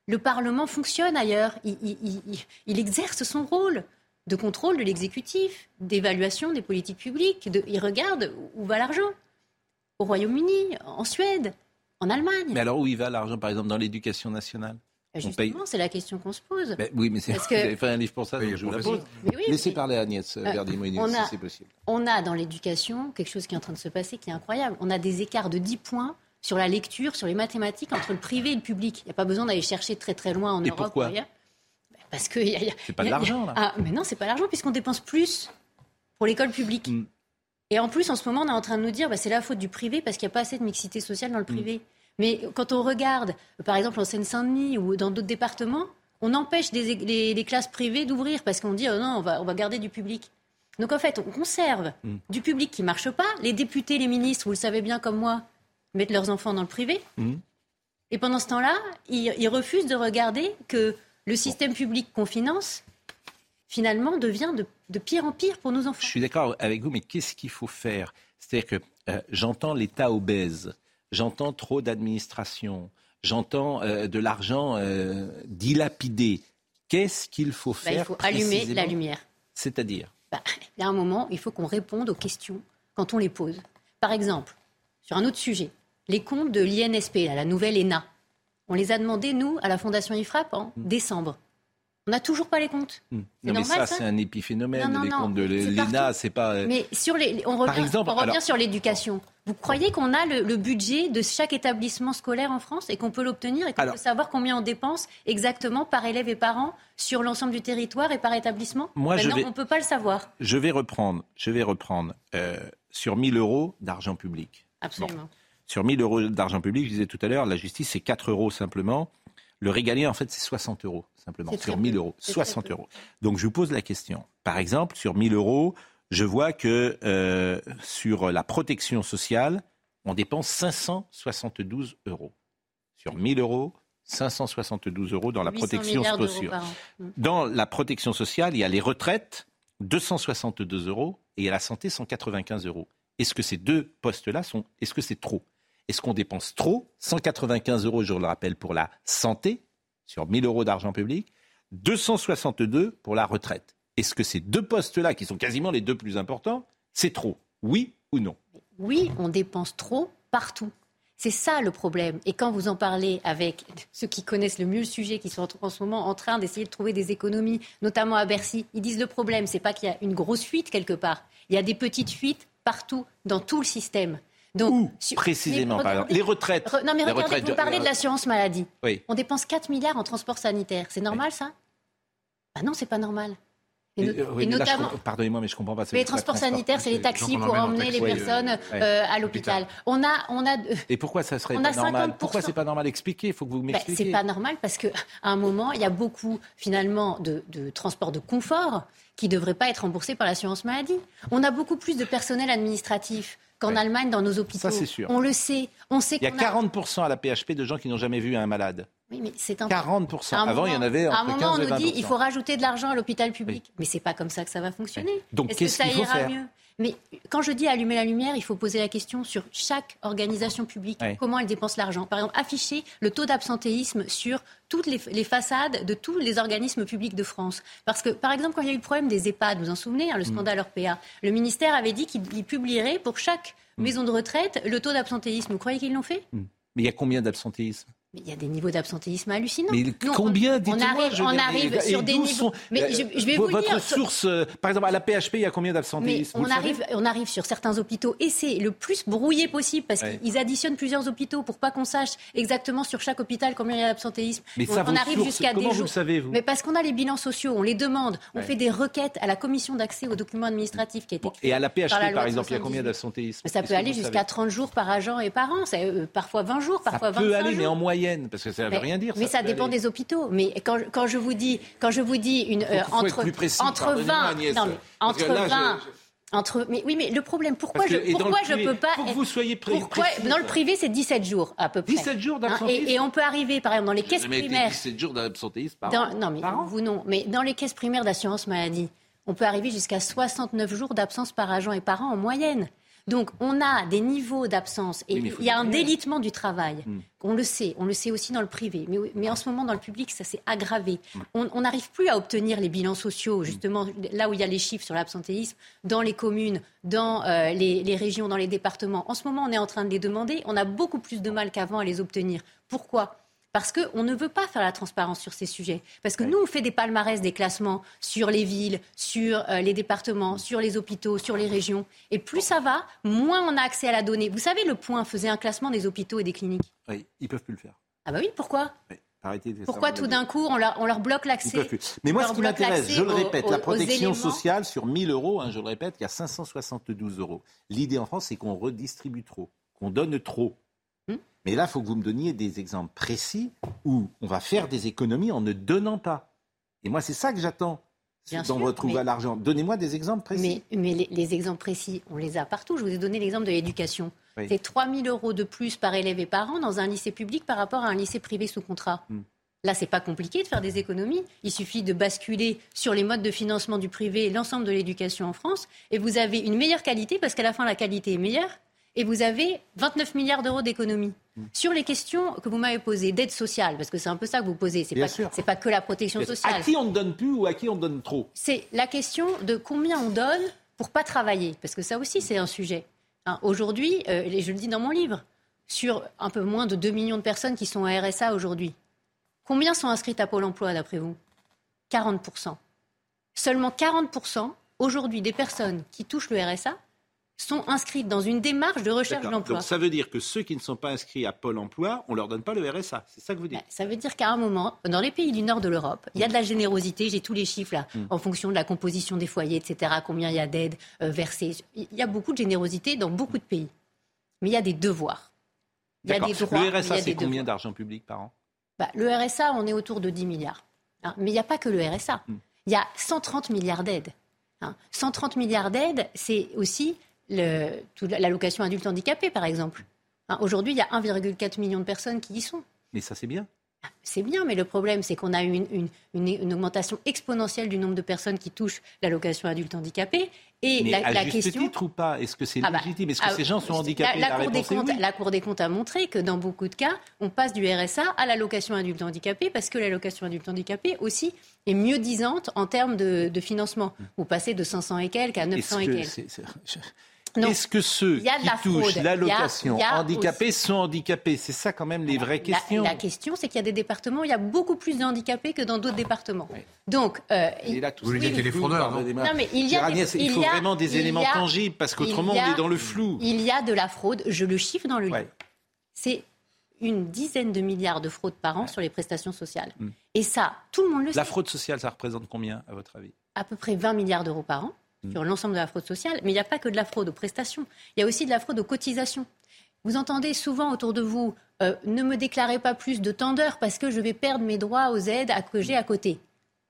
Le Parlement fonctionne ailleurs. Il, il- il- il exerce son rôle de contrôle de l'exécutif, d'évaluation des politiques publiques. de- il regarde où va l'argent. Au Royaume-Uni, en Suède, en Allemagne. Mais alors où il va l'argent, par exemple, dans l'éducation nationale? On paye- Justement, c'est la question qu'on se pose. Ben oui, mais c'est Parce vous que- avez fait un livre pour ça, donc je vous la pose. Mais oui, Laissez mais- parler Agnès Euh, on si a- c'est possible. On a dans l'éducation quelque chose qui est en train de se passer qui est incroyable. On a des écarts de 10 points sur la lecture, sur les mathématiques entre le privé et le public. Il n'y a pas besoin d'aller chercher très très loin en Et Europe. pourquoi ou ailleurs. Parce que. y a- il y a- C'est pas de il y a- l'argent, là. Ah, mais non, c'est pas l'argent puisqu'on dépense plus pour l'école publique. Mm. Et en plus, en ce moment, on est en train de nous dire bah, c'est la faute du privé parce qu'il n'y a pas assez de mixité sociale dans le privé. Mais quand on regarde, par exemple, en Seine-Saint-Denis ou dans d'autres départements, on empêche des- les, les classes privées d'ouvrir parce qu'on dit oh non, on va, on va garder du public. Donc en fait, on conserve Mm. du public qui marche pas. Les députés, les ministres, vous le savez bien comme moi, mettent leurs enfants dans le privé. Mhm. Et pendant ce temps-là, ils, ils refusent de regarder que le système public qu'on finance, finalement, devient de, de pire en pire pour nos enfants. Je suis d'accord avec vous, mais qu'est-ce qu'il faut faire? C'est-à-dire que euh, j'entends l'État obèse, j'entends trop d'administration, j'entends euh, de l'argent euh, dilapidé. Qu'est-ce qu'il faut Bah, faire il faut allumer la lumière. C'est-à-dire Bah, il y a un moment, il faut qu'on réponde aux questions quand on les pose. Par exemple, sur un autre sujet, les comptes de l'INSP, la nouvelle ENA, on les a demandés, nous, à la Fondation IFRAP, en décembre. On n'a toujours pas les comptes. Hmm. Non, mais ça, ça c'est un épiphénomène. Non, non, les non, comptes de l'ENA, c'est pas. euh, Mais sur les, on revient, Par exemple, on revient alors- sur l'éducation. Vous croyez qu'on a le, le budget de chaque établissement scolaire en France et qu'on peut l'obtenir et qu'on peut savoir combien on dépense exactement par élève et par an sur l'ensemble du territoire et par établissement? Moi, je Maintenant, vais- on ne peut pas le savoir. Je vais reprendre, je vais reprendre euh, sur 1000 euros d'argent public. Absolument. Sur 1000 euros d'argent public, je disais tout à l'heure, la justice, c'est 4 euros simplement. Le régalien, en fait, c'est 60 euros simplement. Sur 1000 peu. euros. C'est 60 très peu. euros. Donc, je vous pose la question. Par exemple, sur 1000 euros, je vois que euh, sur la protection sociale, on dépense 572 euros. Sur 1000 euros, 572 euros dans la 800 protection sociale. Mm. Dans la protection sociale, il y a les retraites, 262 euros, et il y a la santé, 195 euros. Est-ce que ces deux postes-là sont, est-ce que c'est trop? Est-ce qu'on dépense trop? 195 euros, je le rappelle, pour la santé, sur 1000 euros d'argent public, 262 pour la retraite. Est-ce que ces deux postes-là, qui sont quasiment les deux plus importants, c'est trop? Oui ou non? Oui, on dépense trop partout. C'est ça le problème. Et quand vous en parlez avec ceux qui connaissent le mieux le sujet, qui sont en- ce moment en train d'essayer de trouver des économies, notamment à Bercy, ils disent le problème, c'est pas qu'il y a une grosse fuite quelque part. Il y a des petites fuites partout, dans tout le système. Donc, sur- Précisément, par exemple. Les retraites. Re- non, mais regardez, retraites, vous parlez de l'assurance maladie. Oui. On dépense 4 milliards en transport sanitaire. C'est normal, ça? Ah non, c'est pas normal. Et, no- euh, oui, et notamment, Pardonnez-moi, mais je comprends pas. mais les transports sanitaires, c'est les taxis pour emmener les personnes euh, à l'hôpital. On a, on a, Et pourquoi ça serait pas normal 50%. Pourquoi c'est pas normal Expliquez, il faut que vous Ben, m'expliquiez. c'est pas normal parce qu'à un moment, il y a beaucoup finalement de, de transports de confort qui ne devraient pas être remboursés par l'assurance maladie. On a beaucoup plus de personnel administratif qu'en Allemagne dans nos hôpitaux. Ça, c'est sûr. On le sait. On sait Il y a qu'on 40% à la PHP de gens qui n'ont jamais vu un malade. Oui, mais c'est un 40%. À un Avant, il y en avait À un entre moment, 15 on nous 20%. dit il faut rajouter de l'argent à l'hôpital public. Mais c'est pas comme ça que ça va fonctionner. Donc, Est-ce que qu'est-ce ça qu'il faut ira faire? mieux? Mais quand je dis allumer la lumière, il faut poser la question sur chaque organisation publique, comment elle dépense l'argent. Par exemple, afficher le taux d'absentéisme sur toutes les, les façades de tous les organismes publics de France. Parce que, par exemple, quand il y a eu le problème des EHPAD, vous vous en souvenez, hein, le Mm. scandale RPA, le ministère avait dit qu'il il publierait pour chaque Mm. maison de retraite le taux d'absentéisme. Vous croyez qu'ils l'ont fait? Mais il y a combien d'absentéisme? Mais il y a des niveaux d'absentéisme hallucinants. Mais combien on, Dites-moi. arrive, je veux on arrive sur des niveaux. sont- mais euh, je, je vais vo- vous Votre dire. source, euh, par exemple, à la PHP, il y a combien d'absentéisme Vous on arrive, on arrive sur certains hôpitaux et c'est le plus brouillé possible parce Ouais. qu'ils additionnent plusieurs hôpitaux pour pas qu'on sache exactement sur chaque hôpital combien il y a d'absentéisme. Mais on, ça, on arrive jusqu'à des vous jours. le savez, vous Mais parce qu'on a les bilans sociaux, on les demande, on Ouais. fait des requêtes à la commission d'accès aux documents administratifs qui a été Et à la PHP, par la par, exemple, il y a combien 78. d'absentéisme? Ça peut aller vous jusqu'à savez? 30 jours par agent et par an, c'est, euh, parfois 20 jours, parfois Ça peut 25 aller, jours. mais en moyenne, parce que ça ne veut rien dire. Mais ça, peut dépend aller. des hôpitaux. Mais quand, quand je vous dis, quand je vous dis une, euh, entre, plus précis, entre pardonnez-moi, 20, Agnès. non, mais entre là, je- 20, entre, mais oui, mais le problème, pourquoi que- je, pourquoi je privé, peux pas faut que vous soyez pré- pourquoi, précis, dans le ça. privé, c'est 17 jours à peu près. 17 jours Hein, d'absentéisme et, et on peut arriver, par exemple, dans les caisses primaires. 17 jours d'absentéisme par Dans- an. non, mais vous non. Mais dans les caisses primaires d'assurance maladie, on peut arriver jusqu'à 69 jours d'absence par agent et par an en moyenne. Donc on a des niveaux d'absence et Oui, il y a un délitement du travail. Mm. On le sait, on le sait aussi dans le privé, mais, mais en ce moment dans le public, ça s'est aggravé. Mm. On n'arrive plus à obtenir les bilans sociaux, justement là où il y a les chiffres sur l'absentéisme, dans les communes, dans euh, les, les régions, dans les départements. En ce moment, on est en train de les demander. On a beaucoup plus de mal qu'avant à les obtenir. Pourquoi? Parce qu'on ne veut pas faire la transparence sur ces sujets. Parce que nous, on fait des palmarès, des classements sur les villes, sur euh, les départements, sur les hôpitaux, sur les régions. Et plus ça va, moins on a accès à la donnée. Vous savez, le point faisait un classement des hôpitaux et des cliniques. Oui, ils peuvent plus le faire. Ah bah oui, pourquoi? Faire Pourquoi tout d'un coup, on leur, on leur bloque l'accès. Mais moi, ce qui m'intéresse, je le répète, aux- la protection sociale sur 1000 euros, hein, je le répète, il y a 572 euros. L'idée en France, c'est qu'on redistribue trop, qu'on donne trop. Mais là, il faut que vous me donniez des exemples précis où on va faire des économies en ne donnant pas. Et moi, c'est ça que j'attends Bien dans sûr, votre mais- à l'argent. Donnez-moi des exemples précis. Mais, mais les, les exemples précis, on les a partout. Je vous ai donné l'exemple de l'éducation. Oui. C'est 3 000 euros de plus par élève et par an dans un lycée public par rapport à un lycée privé sous contrat. Hmm. Là, c'est pas compliqué de faire des économies. Il suffit de basculer sur les modes de financement du privé et l'ensemble de l'éducation en France, et vous avez une meilleure qualité parce qu'à la fin, la qualité est meilleure, et vous avez 29 milliards d'euros d'économies. Hmm. Sur les questions que vous m'avez posées d'aide sociale, parce que c'est un peu ça que vous posez, c'est pas, c'est pas que la protection sociale. À qui on ne donne plus ou à qui on donne trop C'est la question de combien on donne pour pas travailler, parce que ça aussi c'est un sujet. Hein, Aujourd'hui, euh, et je le dis dans mon livre, sur un peu moins de 2 millions de personnes qui sont à RSA aujourd'hui, combien sont inscrites à Pôle Emploi d'après vous? 40%. Seulement 40% aujourd'hui des personnes qui touchent le RSA sont inscrites dans une démarche de recherche d'emploi. Donc ça veut dire que ceux qui ne sont pas inscrits à Pôle emploi, on ne leur donne pas le RSA. C'est ça que vous dites Ça veut dire qu'à un moment, dans les pays du nord de l'Europe, il y a de la générosité, j'ai tous les chiffres là, Mm. en fonction de la composition des foyers, etc., combien il y a d'aides euh, versées. Il y a beaucoup de générosité dans beaucoup de pays. Mais il y a des devoirs. Il y a des droits. Le RSA, c'est combien d'argent public par an? Bah, Le RSA, on est autour de 10 milliards. hein. Mais il n'y a pas que le RSA. Mm. Il y a 130 milliards d'aides. hein. 130 milliards d'aides, c'est aussi l'allocation adulte handicapé, par exemple. Hein, Aujourd'hui, il y a 1,4 million de personnes qui y sont. Mais ça, c'est bien. C'est bien, mais le problème, c'est qu'on a eu une, une- une- une augmentation exponentielle du nombre de personnes qui touchent l'allocation adulte handicapé. Et Mais la, à la juste question. titre ou pas Est-ce que c'est Ah bah, légitime? Est-ce que ah, ces gens sont handicapés? la, la Cour des comptes, oui. la Cour des comptes a montré que dans beaucoup de cas, on passe du RSA à l'allocation adulte handicapé parce que l'allocation adulte handicapé aussi est mieux disante en termes de, de financement. Vous passez de 500 et quelques à 900 et quelques. Est-ce que ceux Il qui la touchent Il l'allocation il handicapés sont handicapés C'est ça quand même les vraies La- questions. La, question, c'est qu'il y a des départements où il y a beaucoup plus de handicapés que dans d'autres départements. Donc, euh, là, tout Vous voulez ça, dire qu'il y a des fraudeurs, non Non, mais il y a Chère des- Agnès, il il faut y a- vraiment des il éléments a- tangibles parce il qu'autrement on est dans le flou. Il y a de la fraude, je le chiffre dans le livre. C'est une dizaine de milliards de fraudes par an sur les prestations sociales. Mm. Et ça, tout le monde le La sait. fraude sociale, ça représente combien à votre avis? À peu près 20 milliards d'euros par an. Sur l'ensemble de la fraude sociale. Mais il n'y a pas que de la fraude aux prestations. Il y a aussi de la fraude aux cotisations. Vous entendez souvent autour de vous euh, ne me déclarez pas plus de temps d'heure parce que je vais perdre mes droits aux aides à- que j'ai à côté.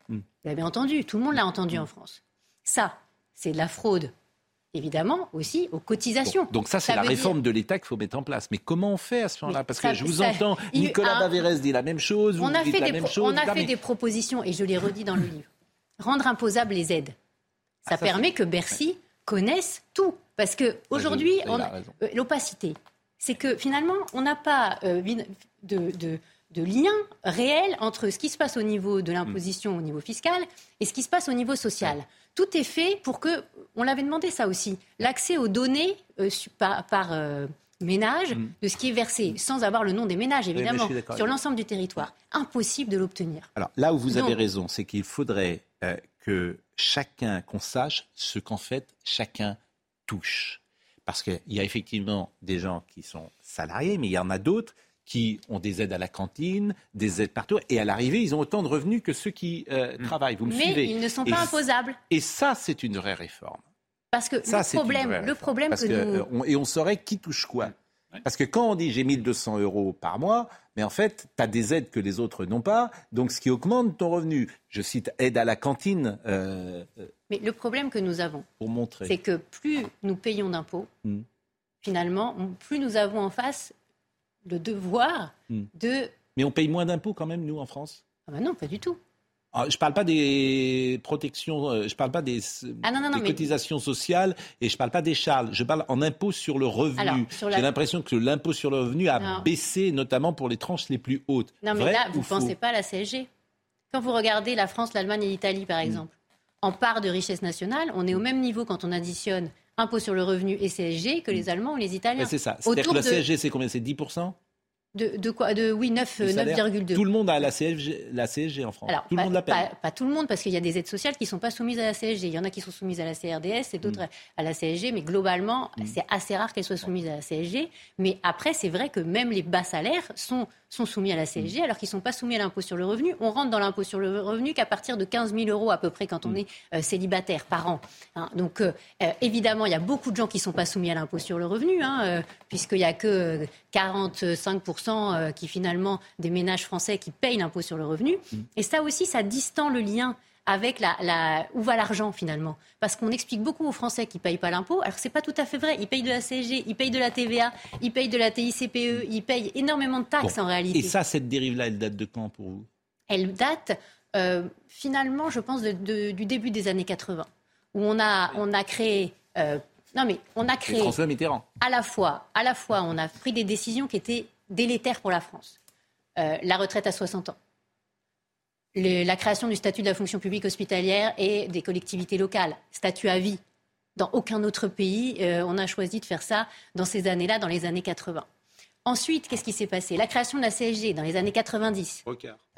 Mm. Vous l'avez entendu, tout le monde l'a entendu en France. Ça, c'est de la fraude, évidemment, aussi aux cotisations. Donc, donc ça, c'est la dire- réforme de l'État qu'il faut mettre en place. Mais comment on fait à ce moment-là? Parce que je vous ça- entends, a Nicolas un- Baverès dit la même chose, vous, on a vous dites fait, la des, même chose. on a Non, fait mais- des propositions, et je les redis dans le livre. Rendre imposables les aides. Ça, Ah, ça, permet que Bercy connaisse tout. Parce que aujourd'hui, raison. euh, l'opacité, c'est que finalement, on n'a pas euh, de, de- de lien réel entre ce qui se passe au niveau de l'imposition, au niveau fiscal, et ce qui se passe au niveau social. Tout est fait pour que, on l'avait demandé ça aussi, l'accès aux données euh, par, par, euh, ménage de ce qui est versé, sans avoir le nom des ménages, Mm. évidemment, sur l'ensemble du territoire. Impossible de l'obtenir. Alors là où vous avez raison, c'est qu'il faudrait euh, que chacun, qu'on sache ce qu'en fait chacun touche. Parce qu'il y a effectivement des gens qui sont salariés, mais il y en a d'autres qui ont des aides à la cantine, des aides partout, et à l'arrivée, ils ont autant de revenus que ceux qui euh, travaillent. Vous me Mais suivez ils ne sont pas imposables. Et ça, c'est une vraie réforme. Parce que Ça, le problème, le problème Parce que, nous... euh, on- et on saurait qui touche quoi. Parce que quand on dit j'ai 1200 euros par mois, mais en fait, tu as des aides que les autres n'ont pas, donc ce qui augmente ton revenu. Je cite aide à la cantine euh, euh, Mais le problème que nous avons, c'est que plus nous payons d'impôts, Mm. finalement, plus nous avons en face le devoir Mm. de... Mais on paye moins d'impôts quand même, nous, en France? Ah ben non, pas du tout. Ah, Je parle pas des protections, euh, je parle pas des, Ah non, non, non, des mais- cotisations sociales et je parle pas des charges. Je parle en impôt sur le revenu. Alors, sur la- J'ai l'impression que l'impôt sur le revenu a baissé, notamment pour les tranches les plus hautes. Non, mais Vrai là, ou vous ne pensez pas à la CSG. Quand vous regardez la France, l'Allemagne et l'Italie, par exemple, en part de richesse nationale, on est au même niveau quand on additionne impôt sur le revenu et CSG que les Allemands ou les Italiens. Ouais, c'est ça. Autour que la de- CSG, c'est combien? C'est 10% De, de quoi de, Oui, 9, du euh, salaire 9,2. Tout le monde a la CSG, la CSG en France. Alors, tout le pas, monde la paye. pas- pas tout le monde, parce qu'il y a des aides sociales qui ne sont pas soumises à la CSG. Il y en a qui sont soumises à la CRDS et Mm. d'autres à la CSG, mais globalement, c'est assez rare qu'elles soient soumises à la CSG. Mais après, c'est vrai que même les bas salaires sont, sont soumis à la Mm. CSG, alors qu'ils ne sont pas soumis à l'impôt sur le revenu. On rentre dans l'impôt sur le revenu qu'à partir de 15 000 euros à peu près quand on Mm. est euh, célibataire par an. hein. Donc, euh, euh, évidemment, il y a beaucoup de gens qui ne sont pas soumis à l'impôt sur le revenu, hein, euh, puisqu'il n'y a que euh, 45% euh, qui finalement des ménages français qui payent l'impôt sur le revenu. Et ça aussi, ça distend le lien avec la, la- où va l'argent finalement. Parce qu'on explique beaucoup aux Français qui ne payent pas l'impôt, alors que ce n'est pas tout à fait vrai. Ils payent de la CSG, ils payent de la TVA, ils payent de la TICPE, ils payent énormément de taxes Bon. en réalité. Et ça, cette dérive-là, elle date de quand pour vous? Elle date euh, finalement, je pense, de- de- du début des années 80, où on a, on a créé... euh, non mais on a créé François Mitterrand. à la fois, à la fois, on a pris des décisions qui étaient délétères pour la France. Euh, la retraite à 60 ans, Le- la création du statut de la fonction publique hospitalière et des collectivités locales, statut à vie. Dans aucun autre pays, euh, on a choisi de faire ça dans ces années-là, dans les années 80. Ensuite, qu'est-ce qui s'est passé? La création de la CSG dans les années 90.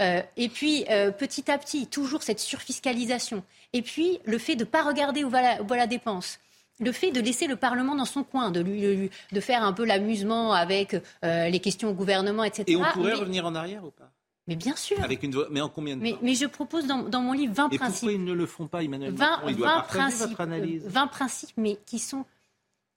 Euh, et puis, euh, petit à petit, toujours cette surfiscalisation. Et puis, le fait de ne pas regarder où va, la, où va la dépense. Le fait de laisser le Parlement dans son coin, de, lui, de faire un peu l'amusement avec euh, les questions au gouvernement, etc. Et on pourrait mais, revenir en arrière ou pas? Mais bien sûr. Avec une voix- mais en combien de Mais, temps? mais je propose dans, dans mon livre 20 Et principes. pourquoi ils ne le font pas, Emmanuel 20, Macron? Il doit 20 partager principes, votre analyse. euh, 20 principes, mais qui sont.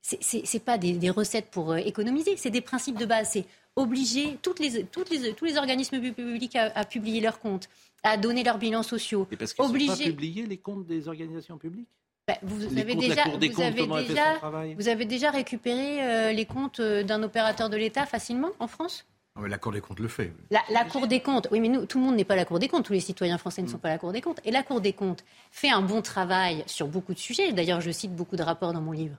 C'est c'est pas des, des recettes pour euh, économiser, c'est des principes de base. C'est obliger toutes les, toutes les, tous les organismes pu- publics à, à publier leurs comptes, à donner leurs bilans sociaux. Et parce qu'ils ne sont pas obliger. publiés, les comptes des organisations publiques? Bah, vous, Les avez comptes déjà, vous comptes, avez déjà- vous avez déjà récupéré euh, les comptes euh, d'un opérateur de l'État facilement en France? Ah, mais la Cour des comptes le fait. La, la Cour des comptes, oui, mais nous, tout le monde n'est pas la Cour des comptes. Tous les citoyens français ne Mm. sont pas la Cour des comptes. Et la Cour des comptes fait un bon travail sur beaucoup de sujets. D'ailleurs, je cite beaucoup de rapports dans mon livre.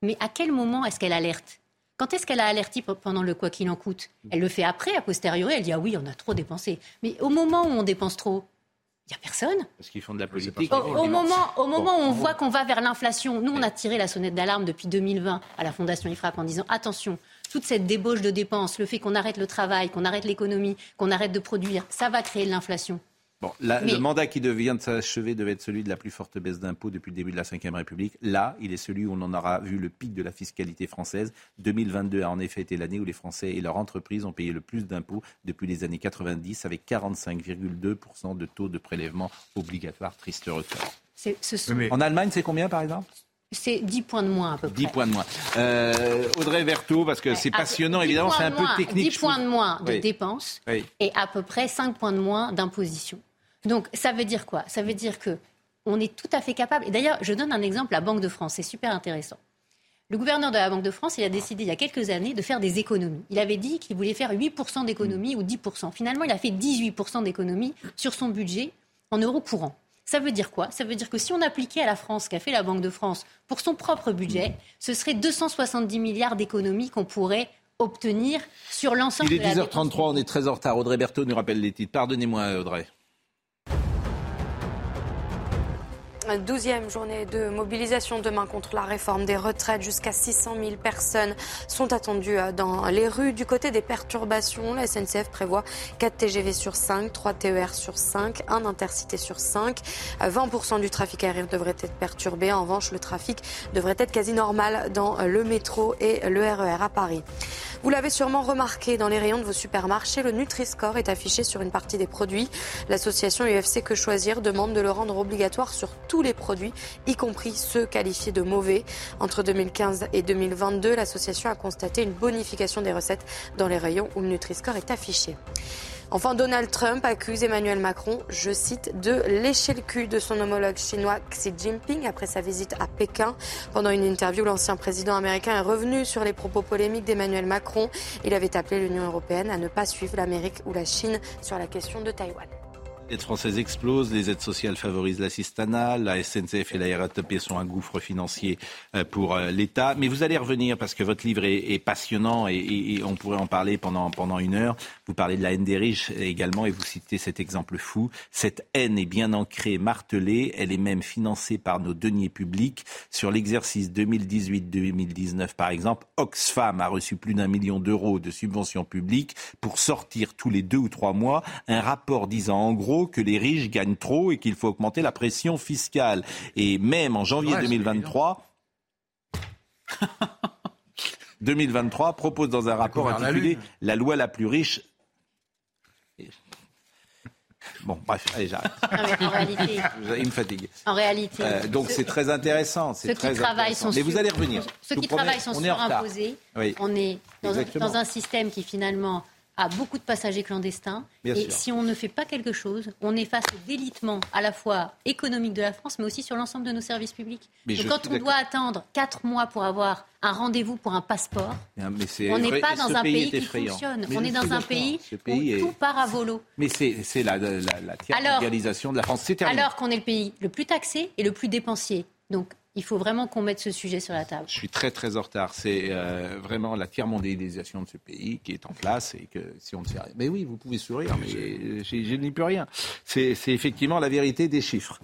Mais à quel moment est-ce qu'elle alerte? Quand est-ce qu'elle a alerté pe- pendant le quoi qu'il en coûte? Elle le fait après, a posteriori. Elle dit ah oui, on a trop dépensé. Mais au moment où on dépense trop, il n'y a personne. Parce qu'ils font de la politique. Au, au moment, au moment où on voit qu'on va vers l'inflation, nous, on a tiré la sonnette d'alarme depuis 2020 à la Fondation IFRAP en disant attention, toute cette débauche de dépenses, le fait qu'on arrête le travail, qu'on arrête l'économie, qu'on arrête de produire, ça va créer de l'inflation. Bon, la- Mais- Le mandat qui devient de s'achever devait être celui de la plus forte baisse d'impôts depuis le début de la Ve République. Là, il est celui où on en aura vu le pic de la fiscalité française. 2022 a en effet été l'année où les Français et leurs entreprises ont payé le plus d'impôts depuis les années 90, avec 45,2% de taux de prélèvement obligatoire. Triste record. C'est ce sont- En Allemagne, c'est combien par exemple? C'est 10 points de moins à peu près. 10 points de moins. Euh, Audrey Verteau, parce que c'est passionnant, 10 évidemment, points c'est un peu technique. 10 je points de moins de Oui. dépenses Oui. et à peu près 5 points de moins d'imposition. Donc ça veut dire quoi? Ça veut dire que on est tout à fait capable. Et d'ailleurs, je donne un exemple, la Banque de France, c'est super intéressant. Le gouverneur de la Banque de France, il a décidé il y a quelques années de faire des économies. Il avait dit qu'il voulait faire 8% d'économies ou 10%. Finalement, il a fait 18% d'économies sur son budget en euros courants. Ça veut dire quoi? Ça veut dire que si on appliquait à la France ce qu'a fait la Banque de France pour son propre budget, ce serait 270 milliards d'économies qu'on pourrait obtenir sur l'ensemble Il est de la dépense 10h33, on est très en retard. Audrey Berthaud nous rappelle les titres. Pardonnez-moi, Audrey. Douzième journée de mobilisation demain contre la réforme des retraites. Jusqu'à 600 000 personnes sont attendues euh, dans les rues. Du côté des perturbations, la SNCF prévoit 4 TGV sur 5, 3 TER sur 5, 1 intercité sur 5. Euh, 20% du trafic aérien devrait être perturbé. En revanche, le trafic devrait être quasi normal dans euh, le métro et le RER à Paris. Vous l'avez sûrement remarqué dans les rayons de vos supermarchés, le Nutri-Score est affiché sur une partie des produits. L'association UFC Que Choisir demande de le rendre obligatoire sur tous les produits, y compris ceux qualifiés de mauvais. Entre 2015 et 2022, l'association a constaté une bonification des recettes dans les rayons où le Nutri-Score est affiché. Enfin, Donald Trump accuse Emmanuel Macron, je cite, de lécher le cul de son homologue chinois Xi Jinping après sa visite à Pékin. Pendant une interview, l'ancien président américain est revenu sur les propos polémiques d'Emmanuel Macron. Il avait appelé l'Union européenne à ne pas suivre l'Amérique ou la Chine sur la question de Taïwan. Aides françaises explosent, les aides sociales favorisent l'assistanat, la SNCF et la RATP sont un gouffre financier euh, pour euh, l'État. Mais vous allez revenir parce que votre livre est, passionnant et, et- et on pourrait en parler pendant, pendant une heure. Vous parlez de la haine des riches également et vous citez cet exemple fou. Cette haine est bien ancrée, martelée, elle est même financée par nos deniers publics. Sur l'exercice 2018-2019 par exemple, Oxfam a reçu plus d'un million d'euros de subventions publiques pour sortir tous les deux ou trois mois un rapport disant en gros que les riches gagnent trop et qu'il faut augmenter la pression fiscale. Et même en janvier Ouais, c'est 2023, 2023 propose dans un rapport la intitulé. La loi la plus riche. Bon, bref, allez, j'arrête. en réalité- Il me fatigue. En réalité, Euh, donc c'est très intéressant. ceux qui travaillent sont Mais vous sur- allez revenir. Ceux qui travaillent sont on est en retard. surimposés. Oui. On est dans un, Exactement. dans un système qui finalement a beaucoup de passagers clandestins. Bien et sûr. si on ne fait pas quelque chose, on est face au délitement à la fois économique de la France, mais aussi sur l'ensemble de nos services publics. Mais je quand on doit attendre quatre mois pour avoir un rendez-vous pour un passeport, mais c'est on n'est pas et dans un pays, qui fonctionne. On est dans un pays où tout part à volo. Mais c'est la, la, la, la Alors- de la France. C'est. Alors qu'on est le pays le plus taxé et le plus dépensier. Donc il faut vraiment qu'on mette ce sujet sur la table. Je suis très très en retard. C'est euh, vraiment la tiers mondialisation de ce pays qui est en place et que si on ne fait rien. Mais oui, vous pouvez sourire, mais je, je n'y peux rien. C'est effectivement la vérité des chiffres.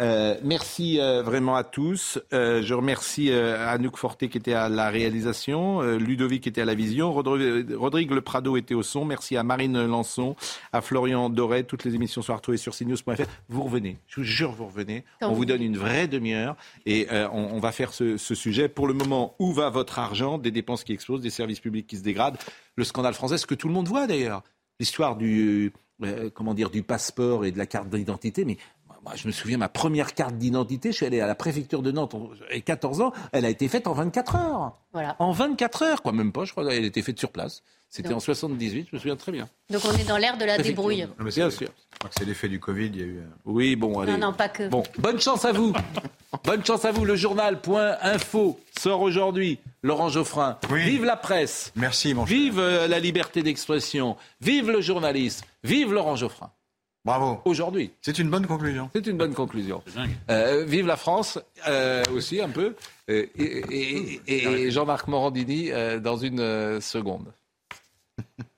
Euh, merci euh, vraiment à tous. Euh, je remercie euh, Anouk Forté qui était à la réalisation, euh, Ludovic qui était à la vision, Rodri- Rodrigue Le Prado était au son. Merci à Marine Lançon, à Florian Doré. Toutes les émissions sont retrouvées sur cnews.fr. Vous revenez, je vous jure, vous revenez. On vous vous donne une vraie demi-heure et euh, on, va faire ce, ce sujet. Pour le moment, où va votre argent Des dépenses qui explosent, des services publics qui se dégradent. Le scandale français, ce que tout le monde voit d'ailleurs. L'histoire du, euh, comment dire, du passeport et de la carte d'identité. Mais moi, je me souviens, ma première carte d'identité, je suis allé à la préfecture de Nantes, j'avais 14 ans, elle a été faite en 24 heures. Voilà. En 24 heures, quoi, même pas, je crois, elle a été faite sur place. C'était en 78, je me souviens très bien. Donc on est dans l'ère de la débrouille. Non, mais Bien c'est- sûr. Je crois que c'est l'effet du Covid. Il y a eu. euh, Oui, bon, allez. Non, non, pas que. Bon, bonne chance à vous. bonne chance à vous. Le journal.info sort aujourd'hui. Laurent Geoffrin. Vive la presse. Merci, mon Vive euh, la liberté d'expression. Vive le journalisme. Vive Laurent Geoffrin. Bravo. Aujourd'hui. C'est une bonne conclusion. C'est une bonne conclusion. Euh, vive la France euh, aussi un peu. Euh, et et- et- et Jean-Marc Morandini euh, dans une seconde.